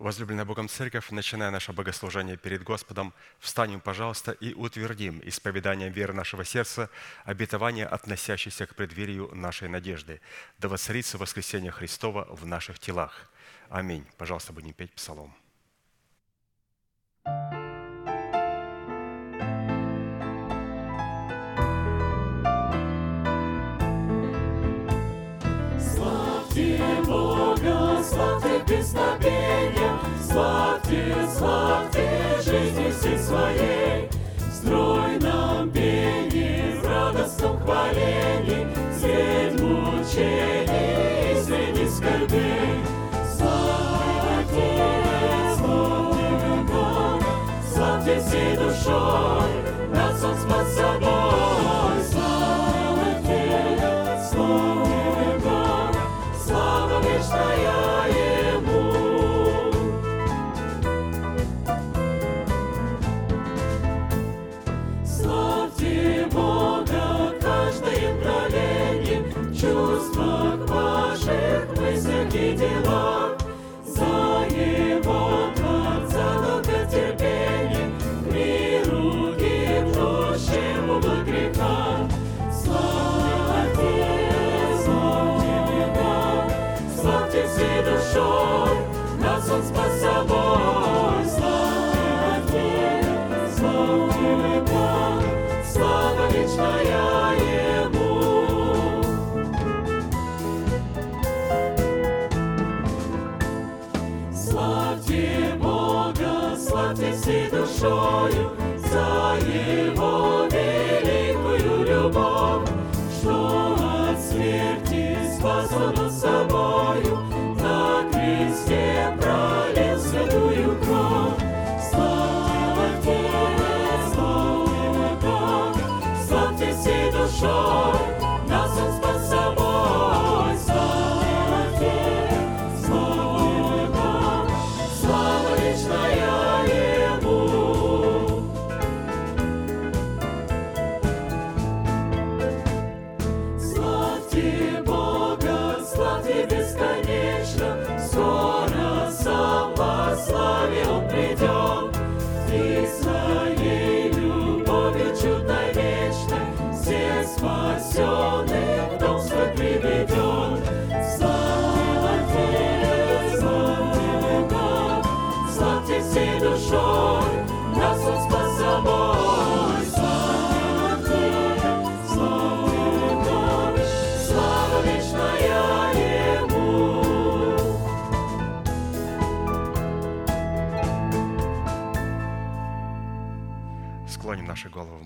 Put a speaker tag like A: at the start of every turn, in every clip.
A: Возлюбленная Богом Церковь, начиная наше богослужение перед Господом, встанем, пожалуйста, и утвердим исповеданием веры нашего сердца обетование, относящееся к преддверию нашей надежды, да воцарится воскресение Христова в наших телах. Аминь. Пожалуйста, будем петь псалом.
B: Славьте Бога, славьте песнопения, славьте, славьте жизни всей своей. Строй нам пение в радостном хвалении, средь мучений и среди скорбей. Славьте, славьте Бога, славьте всей душой, нас Он спас собой.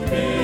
B: make.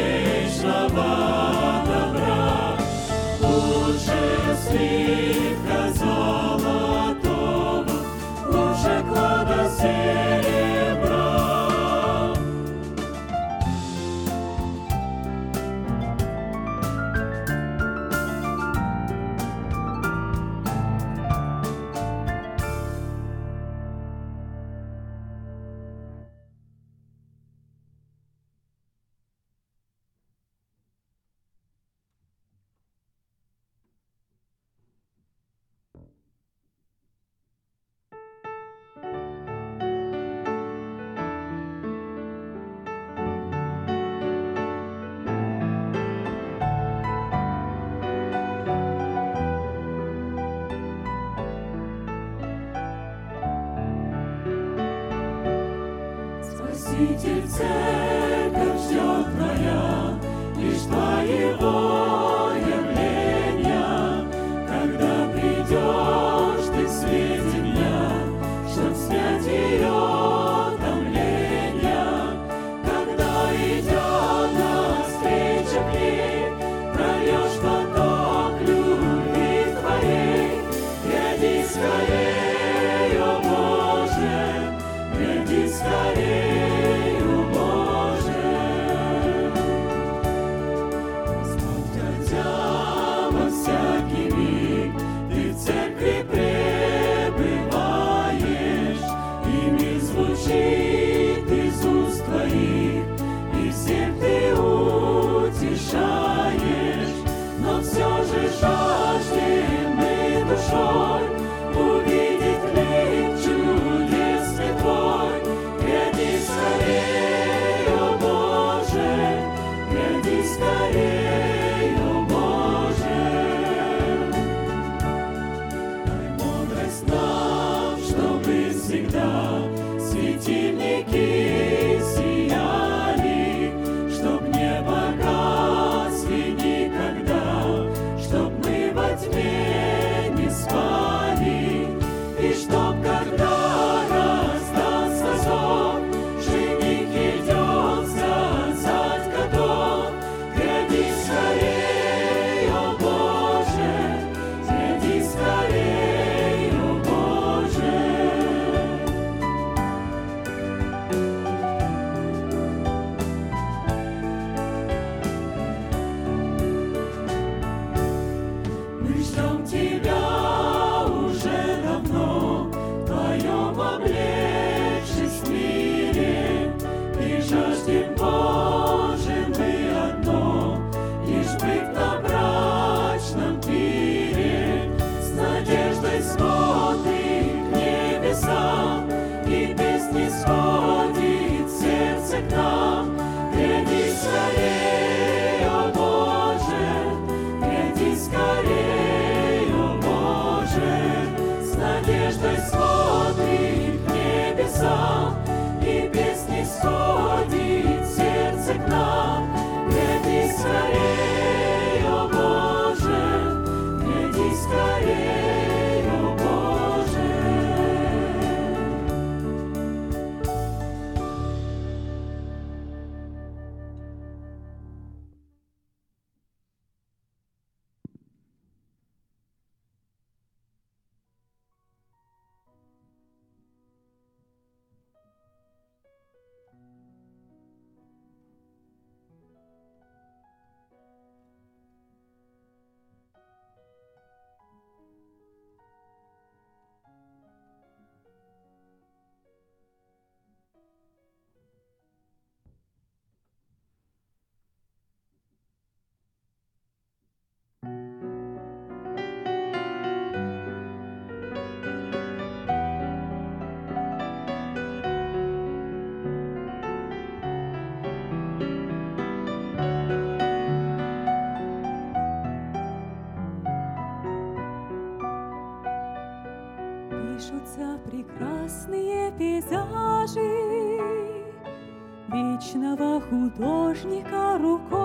B: художника рукой.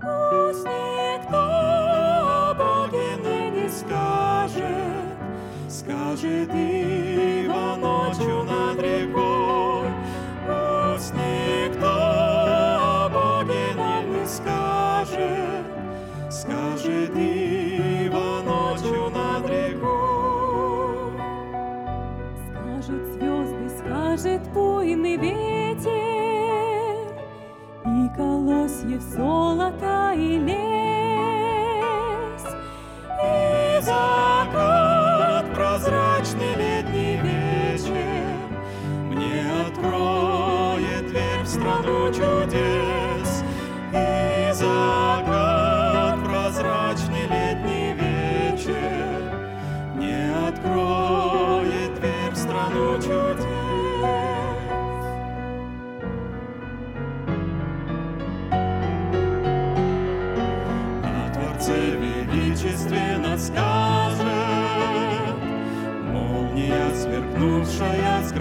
B: Пусть никто богине не скажет, скажет и колосьев золота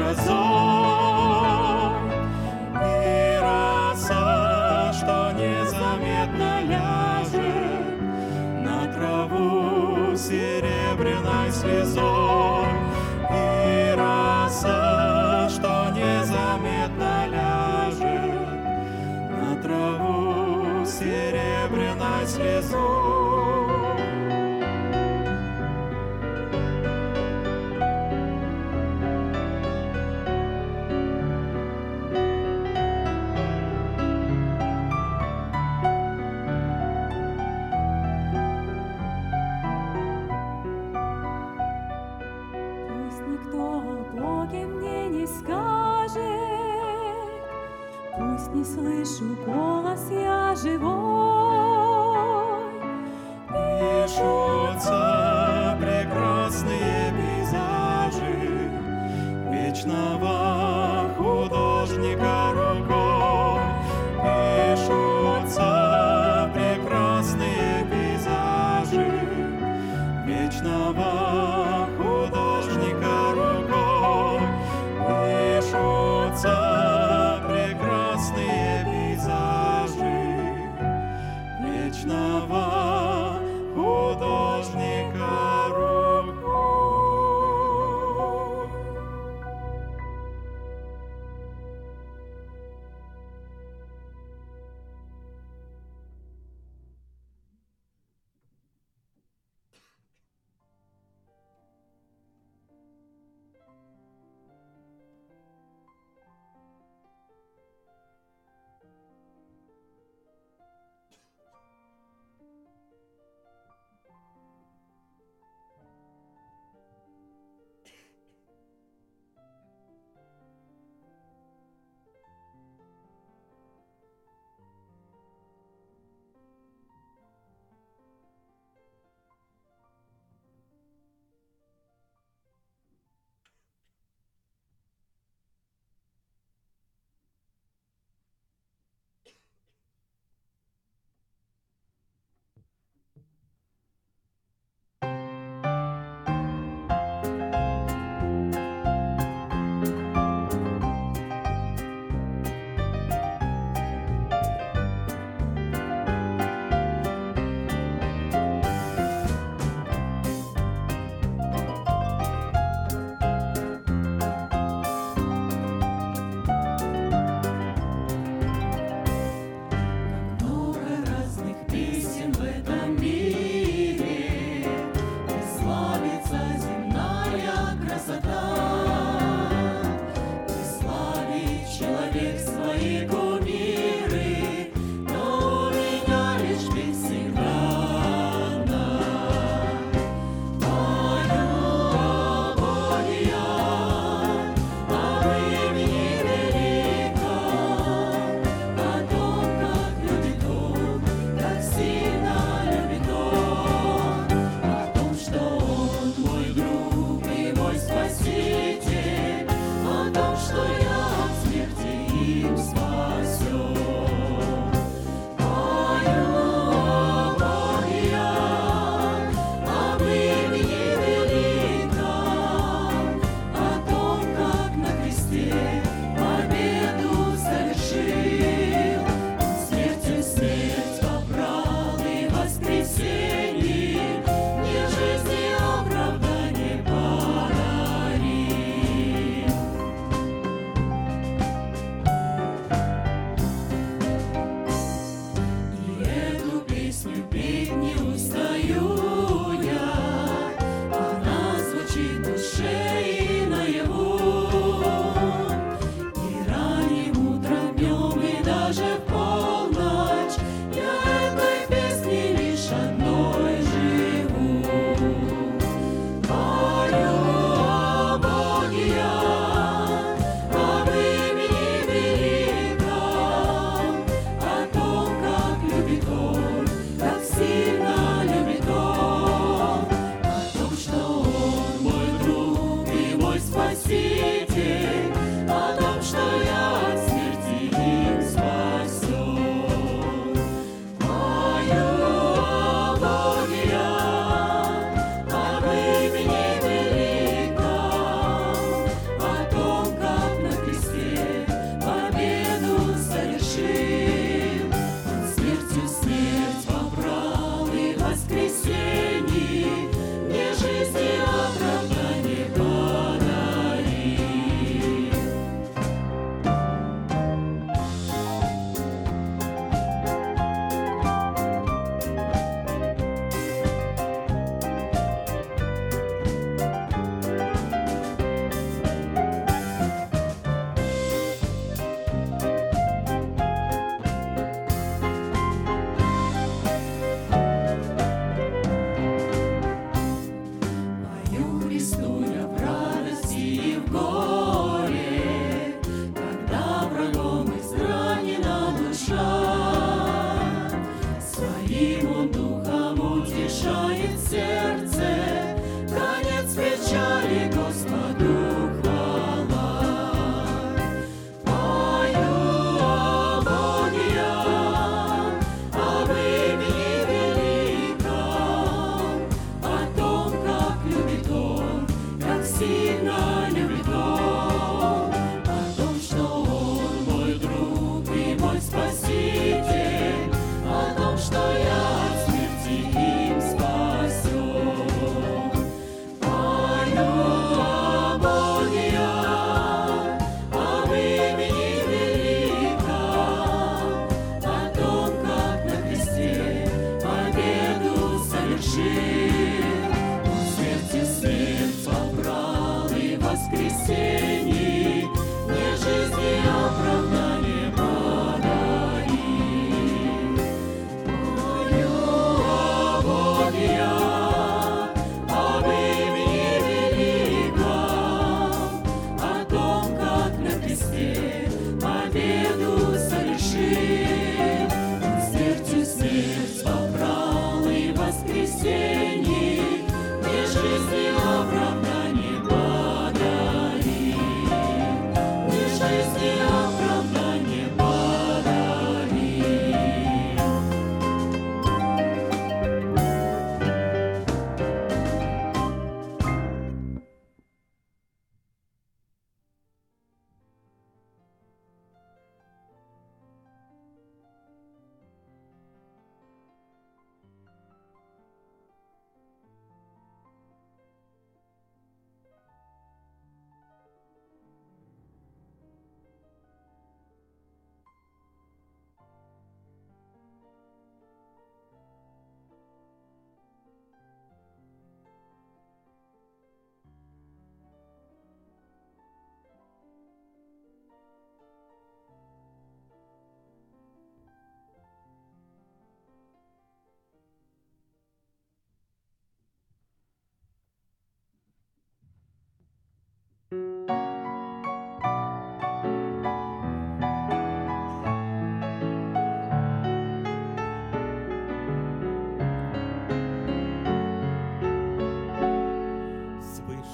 C: сверкнувшая с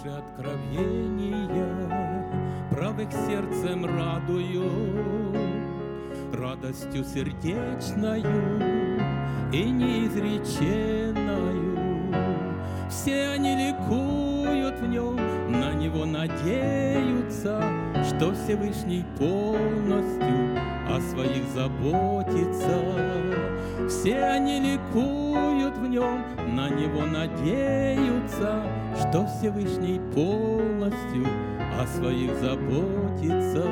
D: больше откровения, Правых сердцем радую, Радостью сердечною и неизреченную. Все они ликуют в нем, на него надеются, Что Всевышний полностью о своих заботится. Все они ликуют тоскуют в нем, на него надеются, что Всевышний полностью о своих заботится.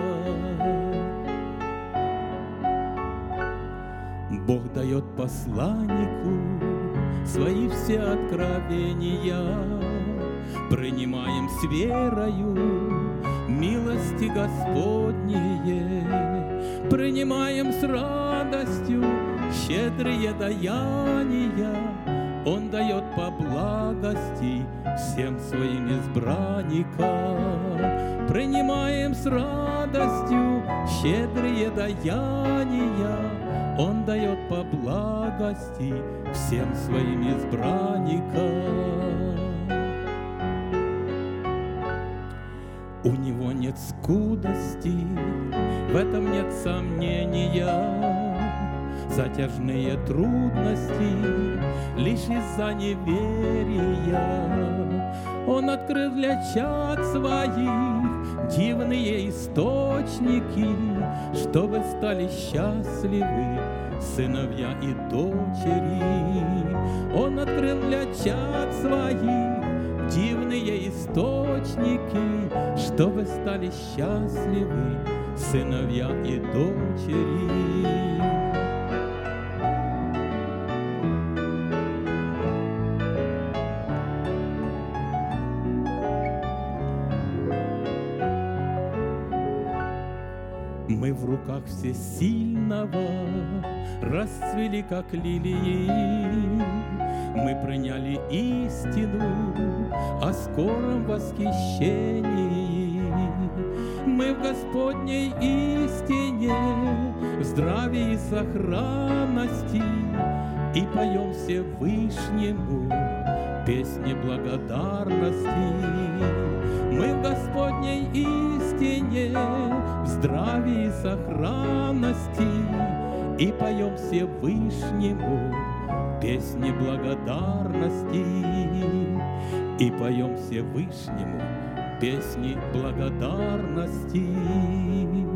D: Бог дает посланнику свои все откровения, принимаем с верою милости Господние, принимаем с радостью щедрые даяния. Он дает по благости всем своим избранникам. Принимаем с радостью щедрые даяния. Он дает по благости всем своим избранникам. У него нет скудости, в этом нет сомнения. Затяжные трудности лишь из-за неверия. Он открыл для чад своих дивные источники, чтобы стали счастливы сыновья и дочери. Он открыл для чад своих дивные источники, чтобы стали счастливы сыновья и дочери. Руках всесильного расцвели, как лилии. Мы приняли истину о скором восхищении. Мы в Господней истине, в здравии и сохранности, и поем Всевышнему песни благодарности. Мы в Господней истине, здравии и сохранности, и поем Всевышнему песни благодарности. И поем Всевышнему песни благодарности.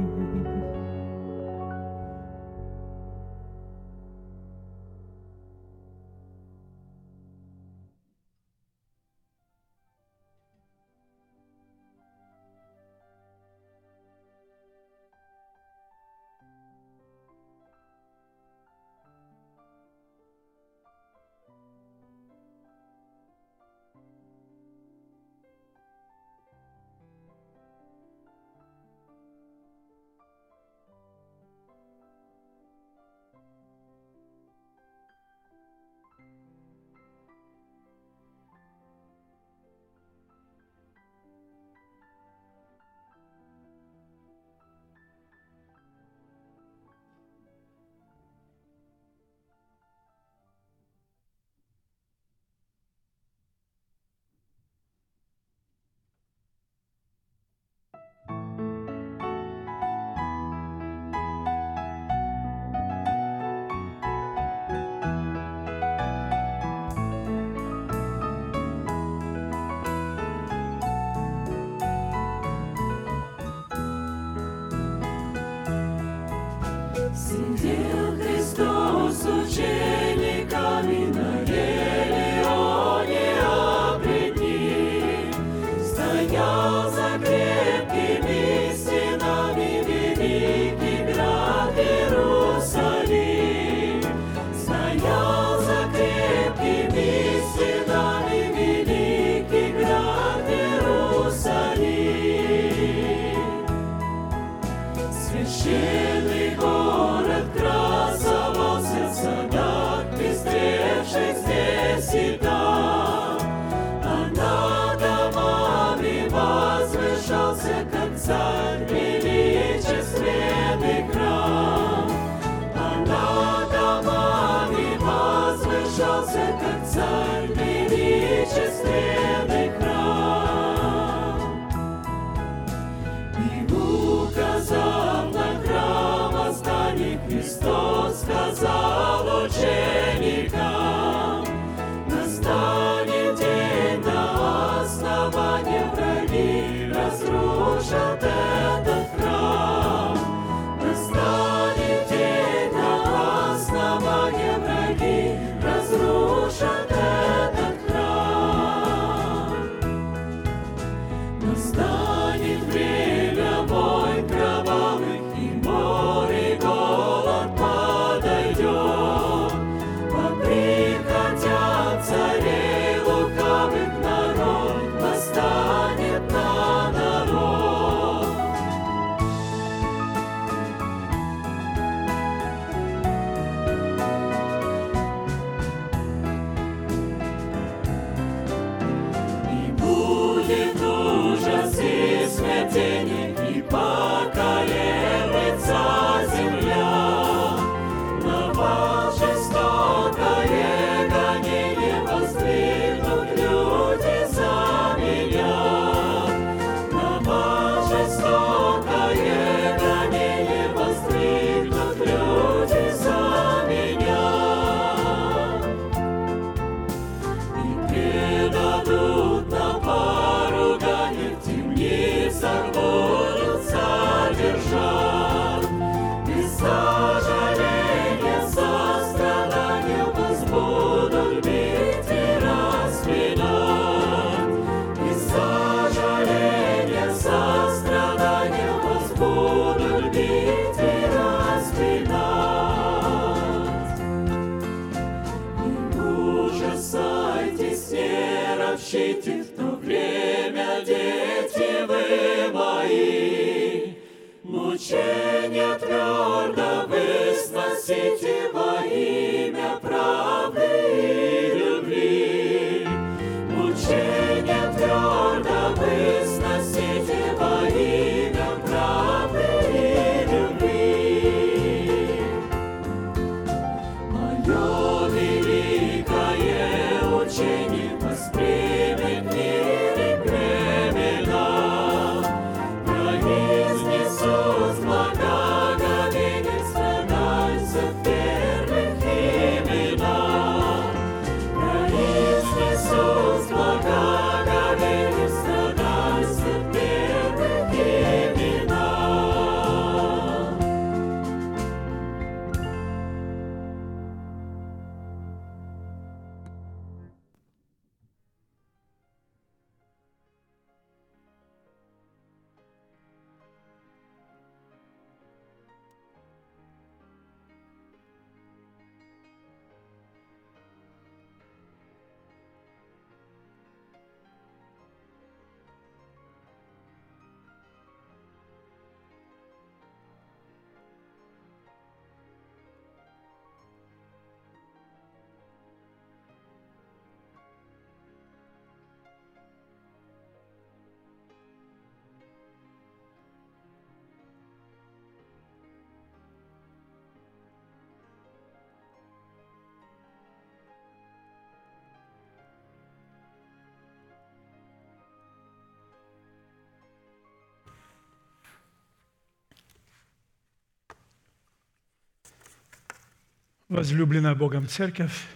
E: Возлюбленная Богом Церковь,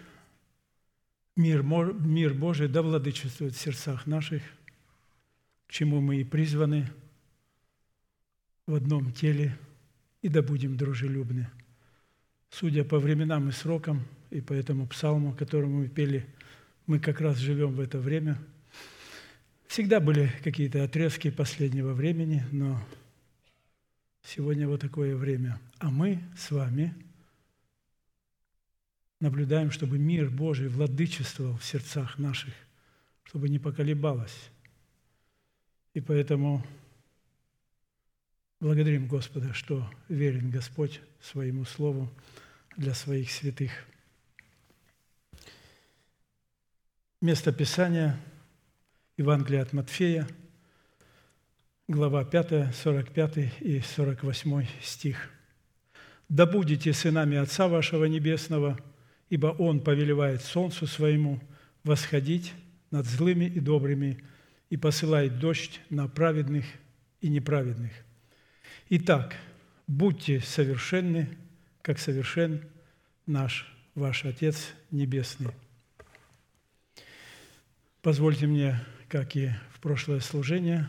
E: мир, мир Божий да владычествует в сердцах наших, к чему мы и призваны в одном теле, и да будем дружелюбны. Судя по временам и срокам, и по этому псалму, которому мы пели, мы как раз живем в это время. Всегда были какие-то отрезки последнего времени, но сегодня вот такое время. А мы с вами – наблюдаем, чтобы мир Божий владычествовал в сердцах наших, чтобы не поколебалось. И поэтому благодарим Господа, что верен Господь своему Слову для своих святых. Место Писания Евангелие от Матфея, глава 5, 45 и 48 стих. «Да будете сынами Отца вашего Небесного, ибо Он повелевает солнцу своему восходить над злыми и добрыми и посылает дождь на праведных и неправедных. Итак, будьте совершенны, как совершен наш ваш Отец Небесный». Позвольте мне, как и в прошлое служение,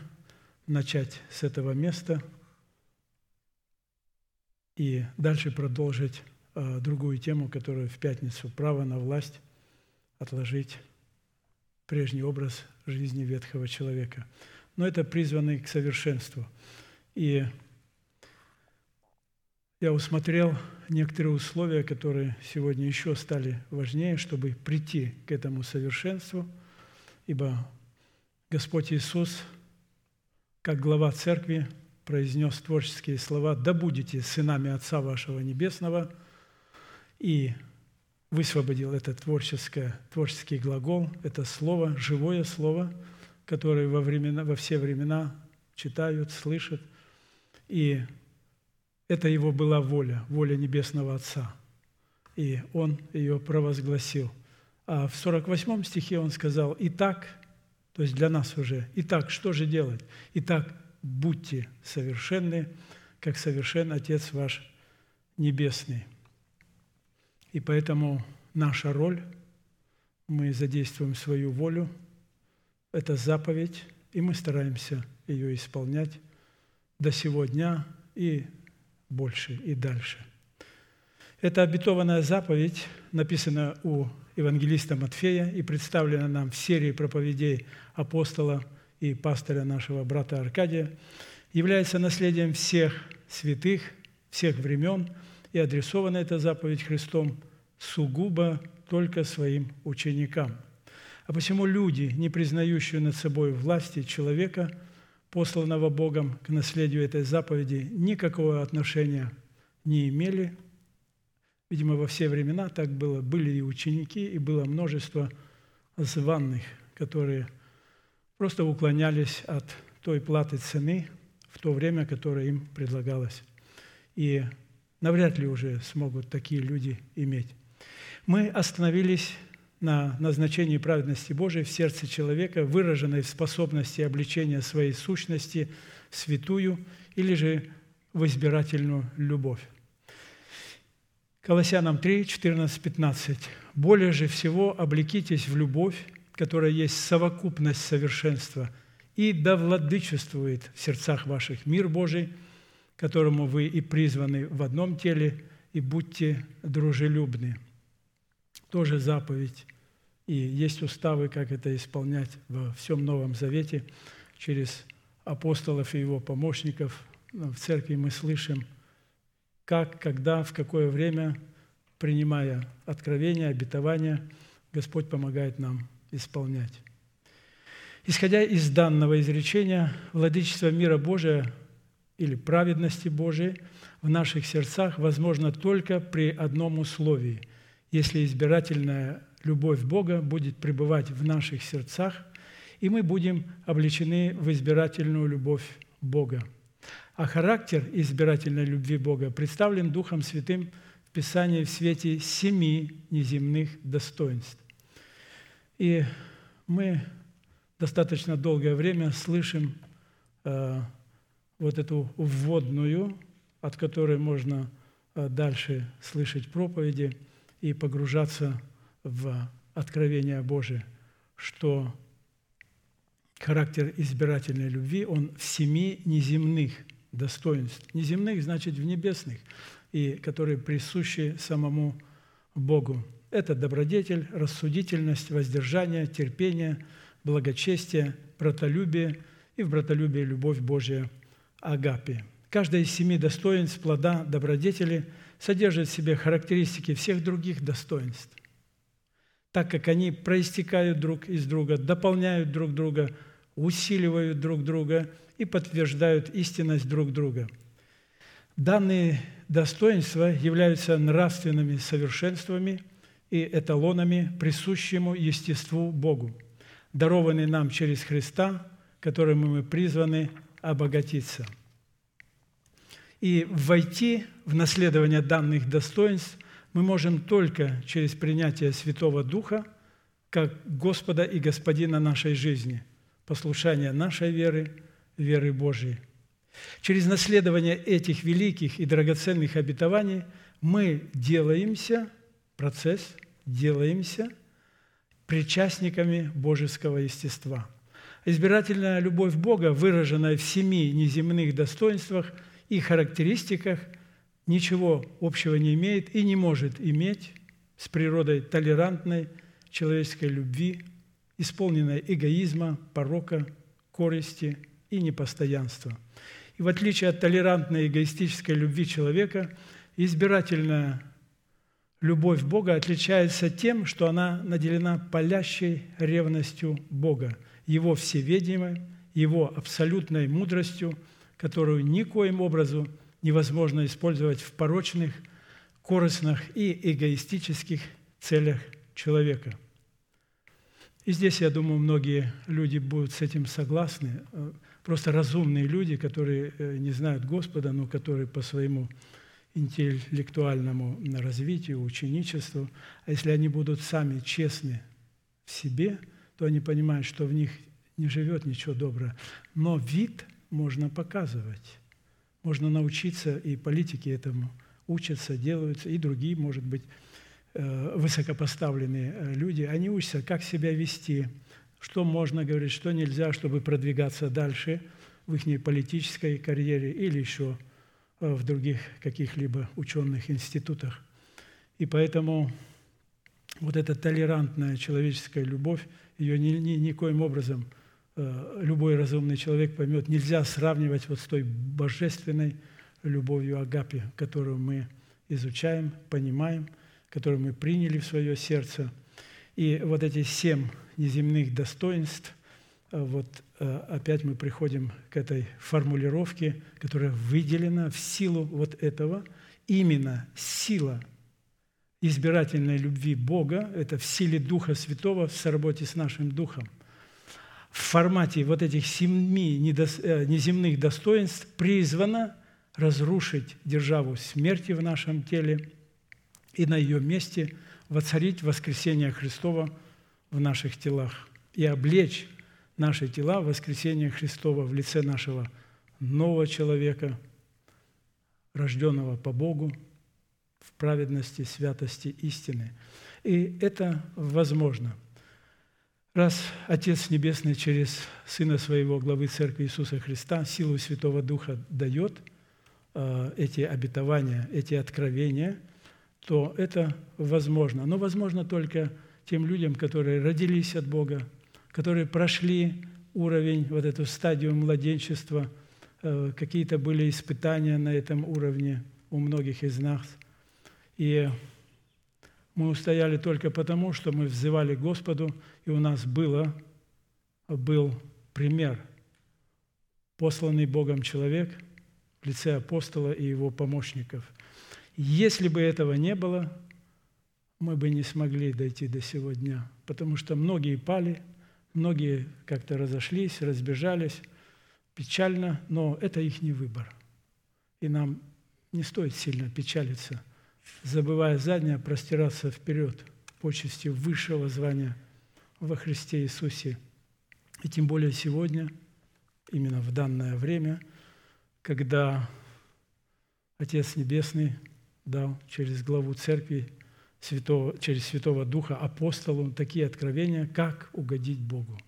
E: начать с этого места и дальше продолжить э, другую тему, которую в пятницу «Право на власть» отложить прежний образ жизни ветхого человека. Но это призванный к совершенству. И я усмотрел некоторые условия, которые сегодня еще стали важнее, чтобы прийти к этому совершенству, ибо Господь Иисус, как глава церкви, произнес творческие слова «Да будете сынами Отца вашего Небесного» и высвободил этот творческое, творческий глагол, это слово, живое слово, которое во, времена, во все времена читают, слышат. И это его была воля, воля Небесного Отца. И он ее провозгласил. А в 48 стихе он сказал, «Итак, то есть для нас уже, итак, что же делать? Итак, будьте совершенны, как совершен Отец ваш Небесный». И поэтому наша роль, мы задействуем свою волю, это заповедь, и мы стараемся ее исполнять до сего дня и больше, и дальше. Эта обетованная заповедь написана у евангелиста Матфея и представлена нам в серии проповедей апостола и пастыря нашего брата Аркадия, является наследием всех святых, всех времен, и адресована эта заповедь Христом сугубо только своим ученикам. А посему люди, не признающие над собой власти человека, посланного Богом к наследию этой заповеди, никакого отношения не имели. Видимо, во все времена так было. Были и ученики, и было множество званных, которые просто уклонялись от той платы цены в то время, которое им предлагалось. И навряд ли уже смогут такие люди иметь. Мы остановились на назначении праведности Божией в сердце человека, выраженной в способности обличения своей сущности в святую или же в избирательную любовь. Колоссянам 3, 14, 15. «Более же всего облекитесь в любовь, которая есть совокупность совершенства, и да владычествует в сердцах ваших мир Божий, которому вы и призваны в одном теле, и будьте дружелюбны». Тоже заповедь. И есть уставы, как это исполнять во всем Новом Завете через апостолов и его помощников. В церкви мы слышим, как, когда, в какое время, принимая откровения, обетования, Господь помогает нам исполнять. Исходя из данного изречения, владычество мира Божия или праведности Божией в наших сердцах возможно только при одном условии, если избирательная любовь Бога будет пребывать в наших сердцах, и мы будем облечены в избирательную любовь Бога. А характер избирательной любви Бога представлен Духом Святым в Писании в свете семи неземных достоинств. И мы достаточно долгое время слышим э, вот эту вводную, от которой можно э, дальше слышать проповеди и погружаться в откровение Божие, что характер избирательной любви, он в семи неземных достоинств. Неземных значит в небесных, и которые присущи самому Богу. Это добродетель, рассудительность, воздержание, терпение, благочестие, братолюбие и в братолюбии любовь Божия Агапи. Каждое из семи достоинств плода добродетели содержит в себе характеристики всех других достоинств так как они проистекают друг из друга, дополняют друг друга, усиливают друг друга и подтверждают истинность друг друга. Данные достоинства являются нравственными совершенствами и эталонами присущему естеству Богу, дарованные нам через Христа, которым мы призваны обогатиться. И войти в наследование данных достоинств мы можем только через принятие Святого Духа как Господа и Господина нашей жизни, послушание нашей веры, веры Божией. Через наследование этих великих и драгоценных обетований мы делаемся, процесс, делаемся причастниками божеского естества. Избирательная любовь Бога, выраженная в семи неземных достоинствах и характеристиках – ничего общего не имеет и не может иметь с природой толерантной человеческой любви, исполненной эгоизма, порока, корысти и непостоянства. И в отличие от толерантной эгоистической любви человека, избирательная любовь Бога отличается тем, что она наделена палящей ревностью Бога, Его всеведением, Его абсолютной мудростью, которую никоим образом невозможно использовать в порочных, корыстных и эгоистических целях человека. И здесь, я думаю, многие люди будут с этим согласны. Просто разумные люди, которые э, не знают Господа, но которые по своему интеллектуальному развитию, ученичеству, а если они будут сами честны в себе, то они понимают, что в них не живет ничего доброго. Но вид можно показывать. Можно научиться, и политики этому учатся, делаются, и другие, может быть, э, высокопоставленные э, люди, они учатся, как себя вести, что можно говорить, что нельзя, чтобы продвигаться дальше в их политической карьере или еще э, в других каких-либо ученых институтах. И поэтому вот эта толерантная человеческая любовь, ее ни, ни, никоим образом – Э, любой разумный человек поймет, нельзя сравнивать вот с той божественной любовью Агапи, которую мы изучаем, понимаем, которую мы приняли в свое сердце. И вот эти семь неземных достоинств, э, вот э, опять мы приходим к этой формулировке, которая выделена в силу вот этого. Именно сила избирательной любви Бога, это в силе Духа Святого в соработе с нашим Духом. В формате вот этих семи э, неземных достоинств призвано разрушить державу смерти в нашем теле и на ее месте воцарить воскресение Христова в наших телах и облечь наши тела в воскресение Христова в лице нашего нового человека, рожденного по Богу, праведности, святости, истины. И это возможно. Раз Отец Небесный через Сына Своего, главы Церкви Иисуса Христа, силу Святого Духа дает э, эти обетования, эти откровения, то это возможно. Но возможно только тем людям, которые родились от Бога, которые прошли уровень, вот эту стадию младенчества, э, какие-то были испытания на этом уровне у многих из нас – и мы устояли только потому, что мы взывали Господу, и у нас было, был пример, посланный Богом человек в лице апостола и его помощников. Если бы этого не было, мы бы не смогли дойти до сегодня, потому что многие пали, многие как-то разошлись, разбежались, печально, но это их не выбор. И нам не стоит сильно печалиться – забывая заднее, простираться вперед почести высшего звания во Христе Иисусе. И тем более сегодня, именно в данное время, когда Отец Небесный дал через главу Церкви, Святого, через Святого Духа апостолу такие откровения, как угодить Богу.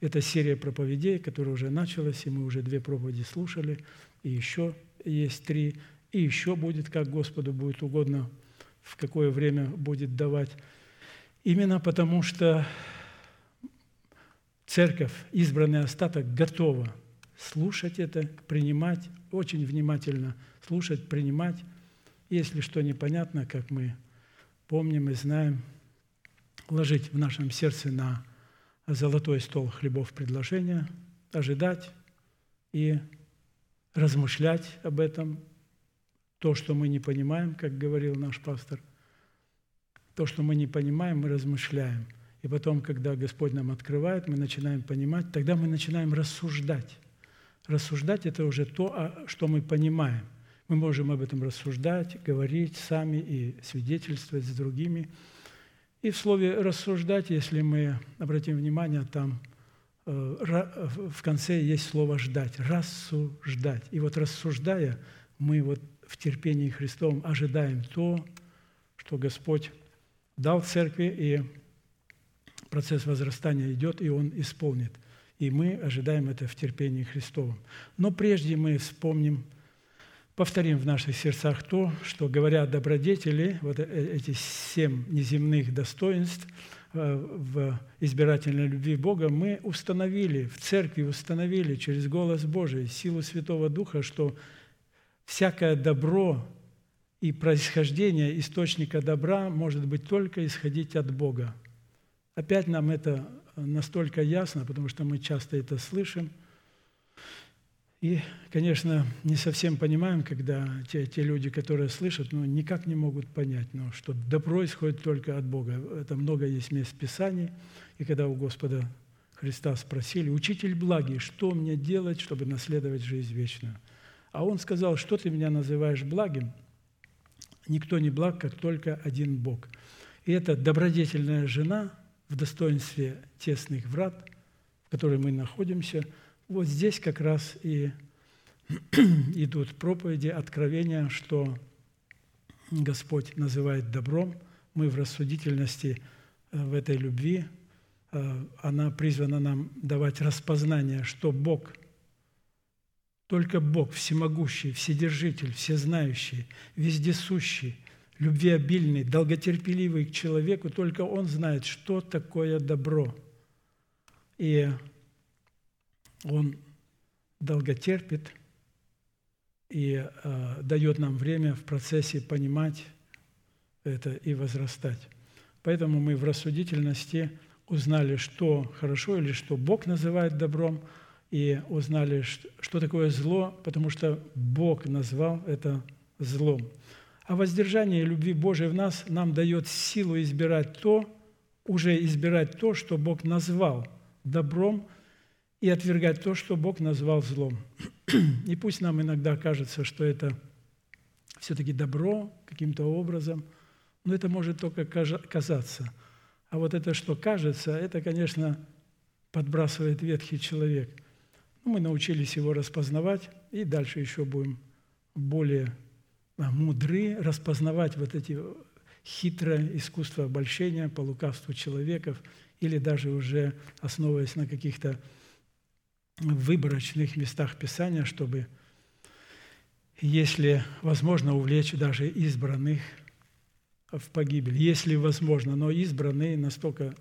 E: Это серия проповедей, которая уже началась, и мы уже две проповеди слушали, и еще есть три – и еще будет, как Господу будет угодно, в какое время будет давать. Именно потому что церковь, избранный остаток, готова слушать это, принимать, очень внимательно слушать, принимать. Если что непонятно, как мы помним и знаем, ложить в нашем сердце на золотой стол хлебов предложения, ожидать и размышлять об этом, то, что мы не понимаем, как говорил наш пастор, то, что мы не понимаем, мы размышляем. И потом, когда Господь нам открывает, мы начинаем понимать, тогда мы начинаем рассуждать. Рассуждать – это уже то, что мы понимаем. Мы можем об этом рассуждать, говорить сами и свидетельствовать с другими. И в слове «рассуждать», если мы обратим внимание, там э, в конце есть слово «ждать», «рассуждать». И вот рассуждая, мы вот в терпении Христовом ожидаем то, что Господь дал церкви, и процесс возрастания идет, и Он исполнит. И мы ожидаем это в терпении Христовом. Но прежде мы вспомним, повторим в наших сердцах то, что, говоря добродетели, вот э, эти семь неземных достоинств э, в избирательной любви Бога, мы установили, в церкви установили через голос Божий, силу Святого Духа, что всякое добро и происхождение источника добра может быть только исходить от Бога. Опять нам это настолько ясно, потому что мы часто это слышим. И, конечно, не совсем понимаем, когда те, те люди, которые слышат, но никак не могут понять, но что добро исходит только от Бога. Это много есть мест Писаний. И когда у Господа Христа спросили, «Учитель благий, что мне делать, чтобы наследовать жизнь вечную?» А он сказал, что ты меня называешь благим? Никто не благ, как только один Бог. И эта добродетельная жена в достоинстве тесных врат, в которой мы находимся, вот здесь как раз и идут проповеди, откровения, что Господь называет добром, мы в рассудительности э, в этой любви, э, она призвана нам давать распознание, что Бог – только Бог, всемогущий, вседержитель, всезнающий, вездесущий, любвеобильный, долготерпеливый к человеку, только Он знает, что такое добро. И Он долготерпит и э, дает нам время в процессе понимать это и возрастать. Поэтому мы в рассудительности узнали, что хорошо или что Бог называет добром, и узнали, что такое зло, потому что Бог назвал это злом. А воздержание любви Божией в нас нам дает силу избирать то, уже избирать то, что Бог назвал добром, и отвергать то, что Бог назвал злом. И пусть нам иногда кажется, что это все-таки добро каким-то образом, но это может только казаться. А вот это, что кажется, это, конечно, подбрасывает ветхий человек. Ну, мы научились его распознавать, и дальше еще будем более а, мудры распознавать вот эти хитрое искусство обольщения по лукавству человеков или даже уже основываясь на каких-то выборочных местах Писания, чтобы, если возможно, увлечь даже избранных в погибель. Если возможно, но избранные настолько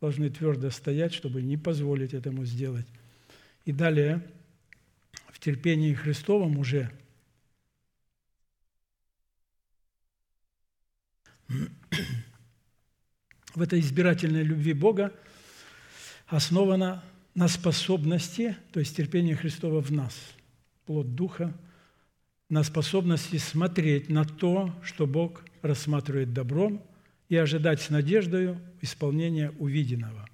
E: должны твердо стоять, чтобы не позволить этому сделать. И далее, в терпении Христовом уже в этой избирательной любви Бога основана на способности, то есть терпение Христова в нас, плод Духа, на способности смотреть на то, что Бог рассматривает добром, и ожидать с надеждой исполнения увиденного.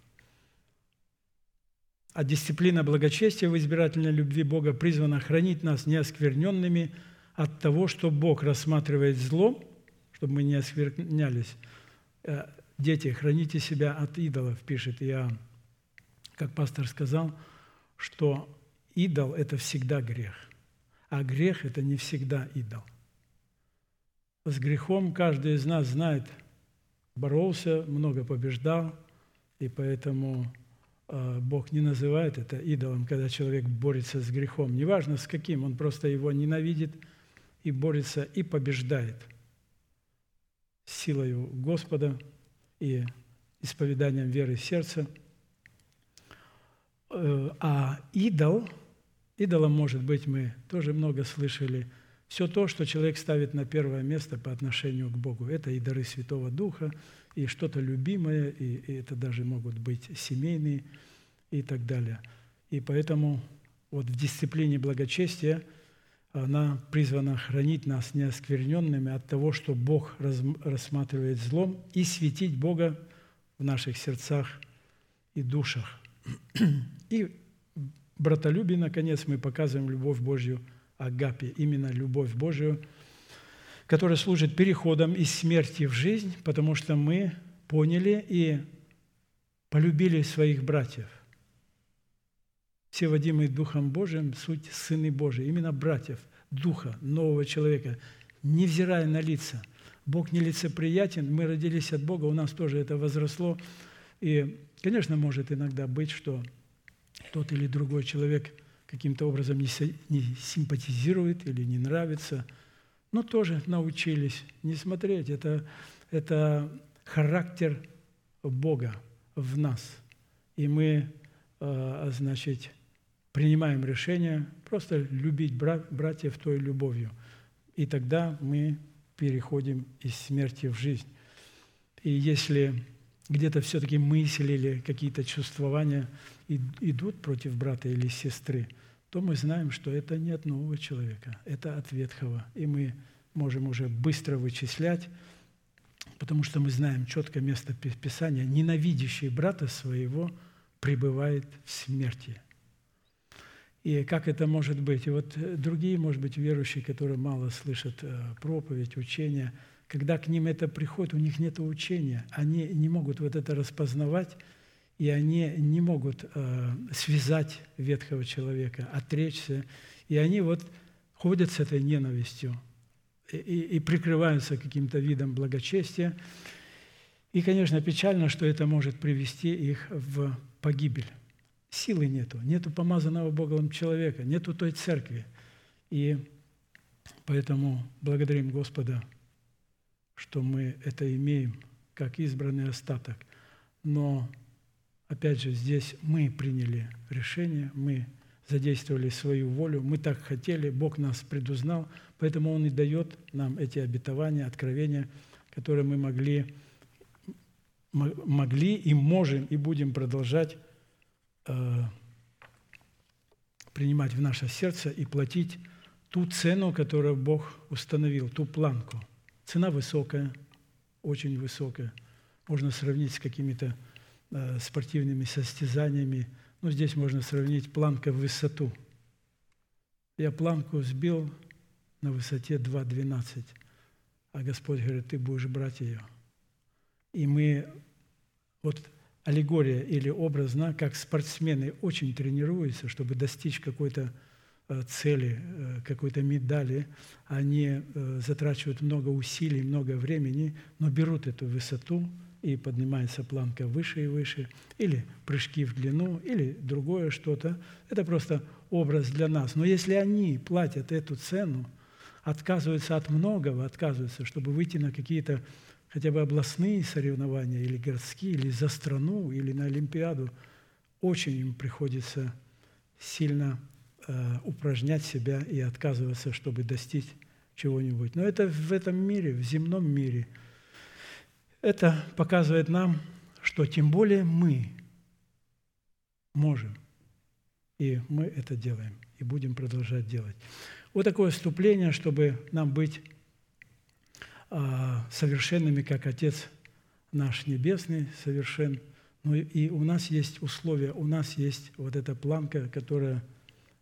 E: А дисциплина благочестия в избирательной любви Бога призвана хранить нас неоскверненными от того, что Бог рассматривает зло, чтобы мы не осквернялись. Э, Дети, храните себя от идолов, пишет Иоанн как пастор сказал, что идол – это всегда грех, а грех – это не всегда идол. С грехом каждый из нас знает, боролся, много побеждал, и поэтому Бог не называет это идолом, когда человек борется с грехом. Неважно с каким, он просто его ненавидит и борется, и побеждает силою Господа и исповеданием веры сердца – Э, а идол, идолом, может быть, мы тоже много слышали, все то, что человек ставит на первое место по отношению к Богу. Это и дары Святого Духа, и что-то любимое, и, и это даже могут быть семейные и так далее. И поэтому вот в дисциплине благочестия она призвана хранить нас неоскверненными от того, что Бог рассматривает злом, и светить Бога в наших сердцах и душах – и братолюбие, наконец, мы показываем любовь Божью Агапе, именно любовь Божию, которая служит переходом из смерти в жизнь, потому что мы поняли и полюбили своих братьев. Все водимые Духом Божиим – суть сыны Божии, именно братьев, Духа, нового человека, невзирая на лица. Бог не лицеприятен, мы родились от Бога, у нас тоже это возросло. И Конечно, может иногда быть, что тот или другой человек каким-то образом не симпатизирует или не нравится, но тоже научились не смотреть. Это, это характер Бога в нас. И мы, а, значит, принимаем решение просто любить братьев той любовью. И тогда мы переходим из смерти в жизнь. И если где-то все-таки мысли или какие-то чувствования идут против брата или сестры, то мы знаем, что это не от нового человека, это от ветхого. И мы можем уже быстро вычислять, потому что мы знаем четко место Писания, ненавидящий брата своего пребывает в смерти. И как это может быть? И вот другие, может быть, верующие, которые мало слышат э, проповедь, учения – когда к ним это приходит, у них нет учения, они не могут вот это распознавать, и они не могут э, связать ветхого человека, отречься, и они вот ходят с этой ненавистью и, и, и прикрываются каким-то видом благочестия. И, конечно, печально, что это может привести их в погибель. Силы нету, нету помазанного Богом человека, нету той церкви. И поэтому благодарим Господа что мы это имеем как избранный остаток. Но, опять же, здесь мы приняли решение, мы задействовали свою волю, мы так хотели, Бог нас предузнал, поэтому Он и дает нам эти обетования, откровения, которые мы могли могли и можем и будем продолжать э, принимать в наше сердце и платить ту цену, которую Бог установил, ту планку. Цена высокая, очень высокая. Можно сравнить с какими-то спортивными состязаниями. Ну, здесь можно сравнить планка в высоту. Я планку сбил на высоте 2,12, а Господь говорит, ты будешь брать ее. И мы, вот аллегория или образно, как спортсмены очень тренируются, чтобы достичь какой-то э, цели, э, какой-то медали, они э, затрачивают много усилий, много времени, но берут эту высоту, и поднимается планка выше и выше, или прыжки в длину, или другое что-то. Это просто образ для нас. Но если они платят эту цену, отказываются от многого, отказываются, чтобы выйти на какие-то хотя бы областные соревнования или городские, или за страну, или на Олимпиаду, очень им приходится сильно э, упражнять себя и отказываться, чтобы достичь чего-нибудь. Но это в этом мире, в земном мире. Это показывает нам, что тем более мы можем, и мы это делаем, и будем продолжать делать. Вот такое вступление, чтобы нам быть а, совершенными, как Отец наш Небесный совершен. Но и у нас есть условия, у нас есть вот эта планка, которая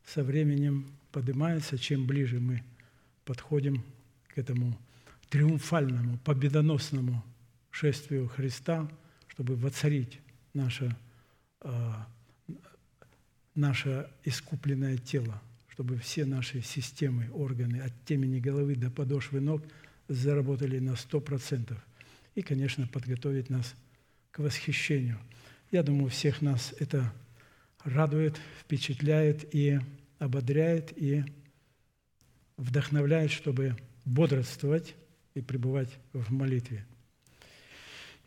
E: со временем поднимается, чем ближе мы подходим к этому триумфальному, победоносному шествию Христа, чтобы воцарить наше, а, наше искупленное тело, чтобы все наши системы, органы от темени головы до подошвы ног – заработали на 100%. И, конечно, подготовить нас к восхищению. Я думаю, всех нас это радует, впечатляет и ободряет, и вдохновляет, чтобы бодрствовать и пребывать в молитве.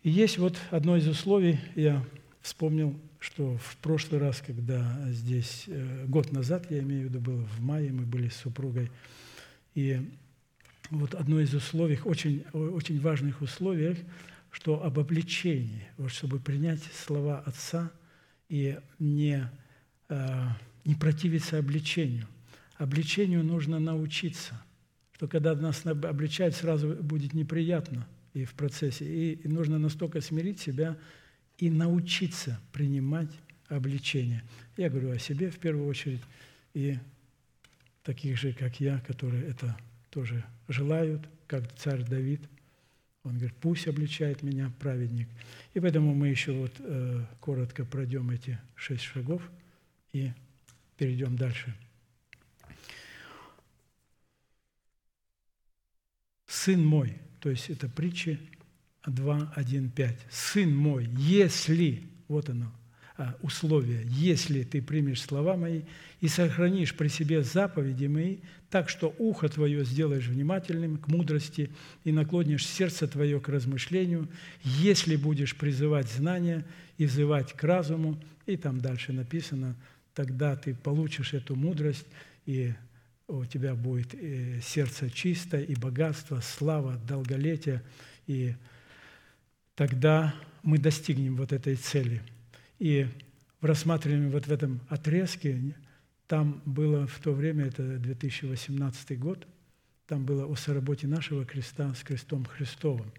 E: И есть вот одно из условий, я вспомнил, что в прошлый раз, когда здесь, э, год назад, я имею в виду, было в мае, мы были с супругой, и вот одно из условий, очень, очень важных условий, что об обличении, вот чтобы принять слова Отца и не, э, не противиться обличению. Обличению нужно научиться, что когда нас обличают, сразу будет неприятно и в процессе. И нужно настолько смирить себя и научиться принимать обличение. Я говорю о себе в первую очередь и таких же, как я, которые это тоже желают, как царь Давид. Он говорит, пусть обличает меня праведник. И поэтому мы еще вот э, коротко пройдем эти шесть шагов и перейдем дальше. Сын мой, то есть это притчи 2, 1, 5. Сын мой, если, вот оно, а, условия, если ты примешь слова мои и сохранишь при себе заповеди мои, так что ухо твое сделаешь внимательным к мудрости и наклонишь сердце твое к размышлению, если будешь призывать знания и взывать к разуму, и там дальше написано, тогда ты получишь эту мудрость, и у тебя будет э, сердце чистое, и богатство, слава, долголетие, и тогда мы достигнем вот этой цели – и в рассматриваемом вот в этом отрезке, там было в то время, это 2018 год, там было о соработе нашего креста с крестом Христовым,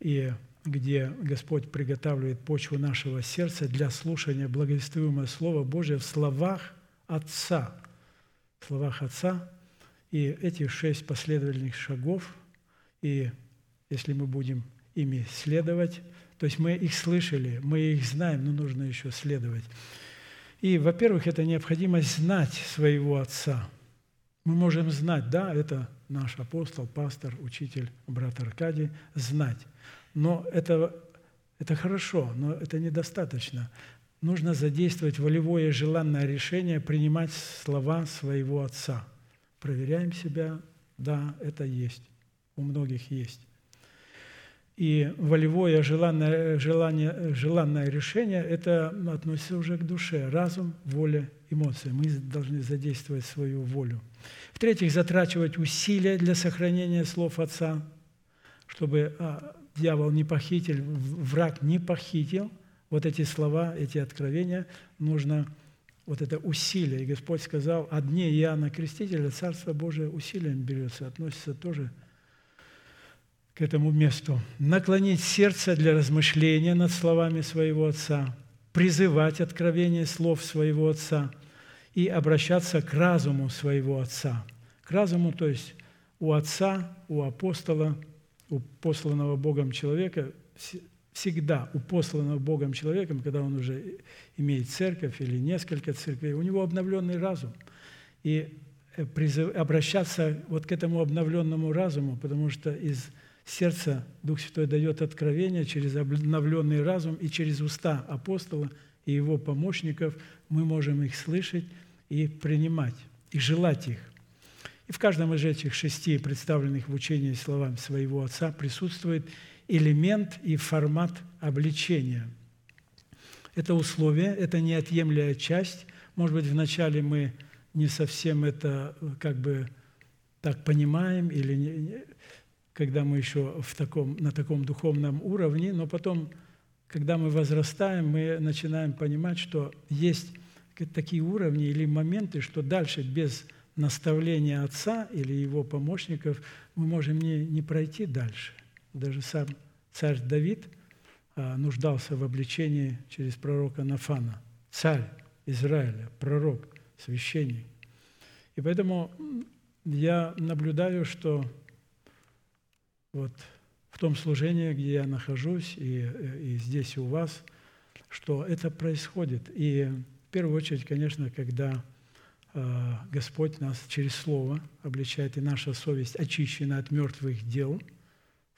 E: и где Господь приготавливает почву нашего сердца для слушания благовествуемого Слова Божия в словах Отца. Словах Отца. И эти шесть последовательных шагов, и если мы будем ими следовать, то есть мы их слышали, мы их знаем, но нужно еще следовать. И, во-первых, это необходимость знать своего Отца. Мы можем знать, да, это наш апостол, пастор, учитель, брат Аркадий, знать. Но это, это хорошо, но это недостаточно. Нужно задействовать волевое желанное решение принимать слова своего Отца. Проверяем себя, да, это есть, у многих есть. И волевое желанное, желание, желанное решение – это относится уже к душе. Разум, воля, эмоции. Мы должны задействовать свою волю. В-третьих, затрачивать усилия для сохранения слов Отца, чтобы а, дьявол не похитил, враг не похитил, вот эти слова, эти откровения нужно вот это усилие. И Господь сказал, о дне Иоанна Крестителя Царство Божие усилием берется, относится тоже к этому месту. Наклонить сердце для размышления над словами своего Отца, призывать откровение слов своего Отца и обращаться к разуму своего Отца. К разуму, то есть у Отца, у апостола, у посланного Богом человека всегда у посланного Богом человеком, когда он уже имеет церковь или несколько церквей, у него обновленный разум. И э, призыв, обращаться вот к этому обновленному разуму, потому что из сердца Дух Святой дает откровение через обновленный разум и через уста апостола и его помощников мы можем их слышать и принимать, и желать их. И в каждом из этих шести представленных в учении словам своего Отца присутствует элемент и формат обличения. Это условие, это неотъемлемая часть. Может быть, вначале мы не совсем это как бы так понимаем, или не, когда мы еще в таком, на таком духовном уровне, но потом, когда мы возрастаем, мы начинаем понимать, что есть такие уровни или моменты, что дальше без наставления Отца или Его помощников мы можем не, не пройти дальше. Даже сам царь Давид а, нуждался в обличении через пророка Нафана. Царь Израиля, пророк, священник. И поэтому я наблюдаю, что вот в том служении, где я нахожусь, и, и здесь у вас, что это происходит. И в первую очередь, конечно, когда э, Господь нас через Слово обличает, и наша совесть очищена от мертвых дел –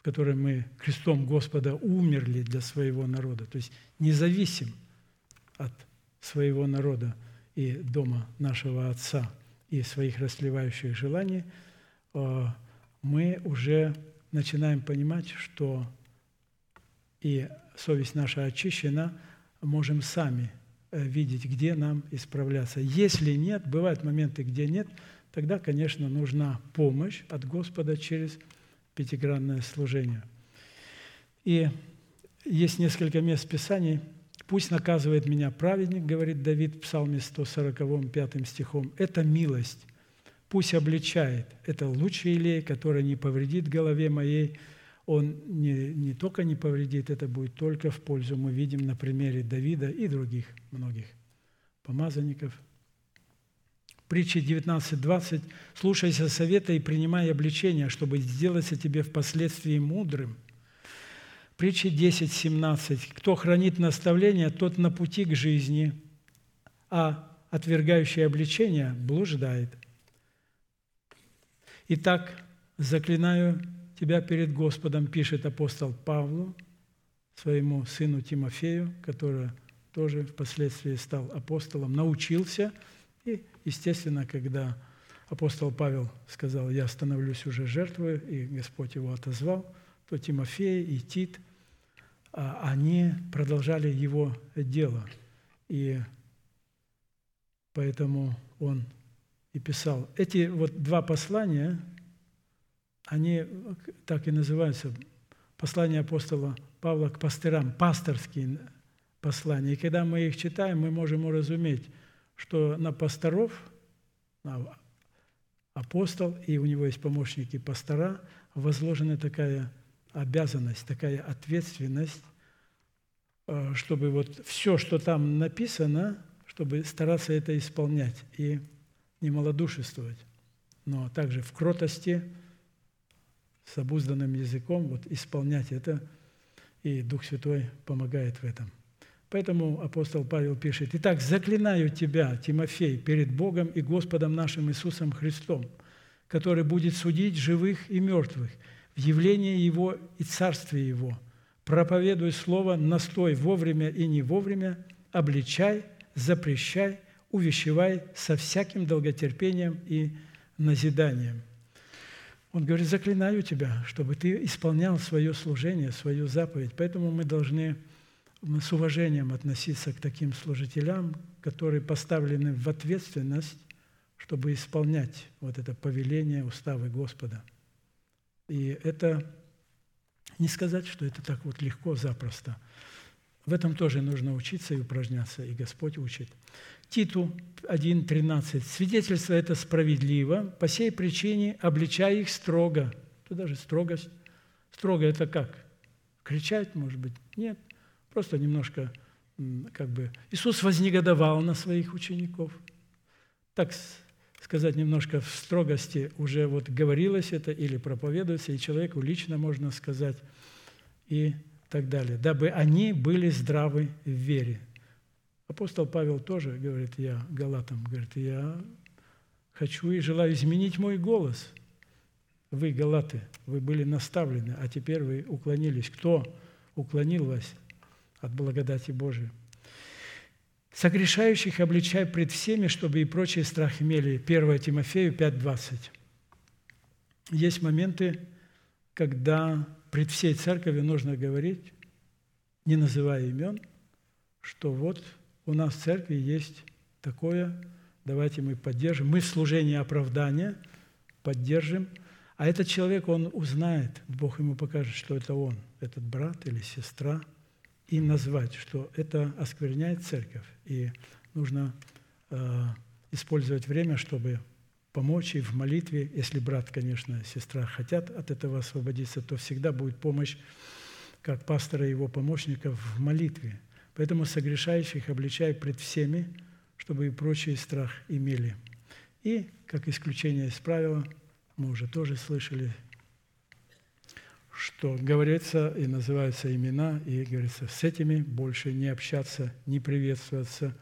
E: которой мы крестом Господа умерли для своего народа, то есть независим от своего народа и дома нашего Отца и своих расливающих желаний, э, мы уже начинаем понимать, что и совесть наша очищена, можем сами э, видеть, где нам исправляться. Если нет, бывают моменты, где нет, тогда, конечно, нужна помощь от Господа через пятигранное служение. И есть несколько мест Писаний. «Пусть наказывает меня праведник, — говорит Давид в Псалме 140, 5 стихом, — это милость. Пусть обличает. Это лучший елей, который не повредит голове моей. Он не, не только не повредит, это будет только в пользу. Мы видим на примере Давида и других многих помазанников – Притча 19.20. «Слушайся совета и принимай обличения, чтобы сделаться тебе впоследствии мудрым». Притча 10.17. «Кто хранит наставление, тот на пути к жизни, а отвергающий обличение блуждает». Итак, заклинаю тебя перед Господом, пишет апостол Павлу, своему сыну Тимофею, который тоже впоследствии стал апостолом, научился – и, естественно, когда апостол Павел сказал, я становлюсь уже жертвой, и Господь его отозвал, то Тимофей и Тит, а, они продолжали его дело. И поэтому он и писал. Эти вот два послания, они так и называются, послание апостола Павла к пастырам, пасторские послания. И когда мы их читаем, мы можем уразуметь – что на пасторов, на апостол, и у него есть помощники пастора, возложена такая обязанность, такая ответственность, э, чтобы вот все, что там написано, чтобы стараться это исполнять и не малодушествовать, но также в кротости, с обузданным языком вот исполнять это, и Дух Святой помогает в этом – Поэтому апостол Павел пишет, «Итак, заклинаю тебя, Тимофей, перед Богом и Господом нашим Иисусом Христом, который будет судить живых и мертвых в явлении Его и Царстве Его. Проповедуй Слово, настой вовремя и не вовремя, обличай, запрещай, увещевай со всяким долготерпением и назиданием». Он говорит, заклинаю тебя, чтобы ты исполнял свое служение, свою заповедь. Поэтому мы должны с уважением относиться к таким служителям, которые поставлены в ответственность, чтобы исполнять вот это повеление, уставы Господа. И это Не сказать, что это так вот легко, запросто. В этом тоже нужно учиться и упражняться, и Господь учит. Титу 1.13. Свидетельство это справедливо, по сей причине обличай их строго. Тут даже строгость. Строго это как? Кричать, может быть? Нет. Просто немножко как бы... Иисус вознегодовал на своих учеников. Так сказать, немножко в строгости уже вот говорилось это или проповедуется, и человеку лично можно сказать и так далее, дабы они были здравы в вере. Апостол Павел тоже говорит, я Галатам, говорит, я хочу и желаю изменить мой голос. Вы, Галаты, вы были наставлены, а теперь вы уклонились. Кто уклонил вас от благодати Божией? Согрешающих обличай пред всеми, чтобы и прочие страх имели. 1 Тимофею 5.20. Есть моменты, когда пред всей церковью нужно говорить, не называя имен, что вот у нас в церкви есть такое, давайте мы поддержим. Мы в служении оправдания поддержим, а этот человек, он узнает, Бог ему покажет, что это он, этот брат или сестра – и назвать, что это оскверняет церковь. И нужно э, использовать время, чтобы помочь и в молитве. Если брат, конечно, сестра хотят от этого освободиться, то всегда будет помощь как пастора и его помощников в молитве. Поэтому согрешающих обличай пред всеми, чтобы и прочие страх имели. И, как исключение из правила, мы уже тоже слышали, что говорится и называются имена, и говорится, с этими больше не общаться, не приветствоваться.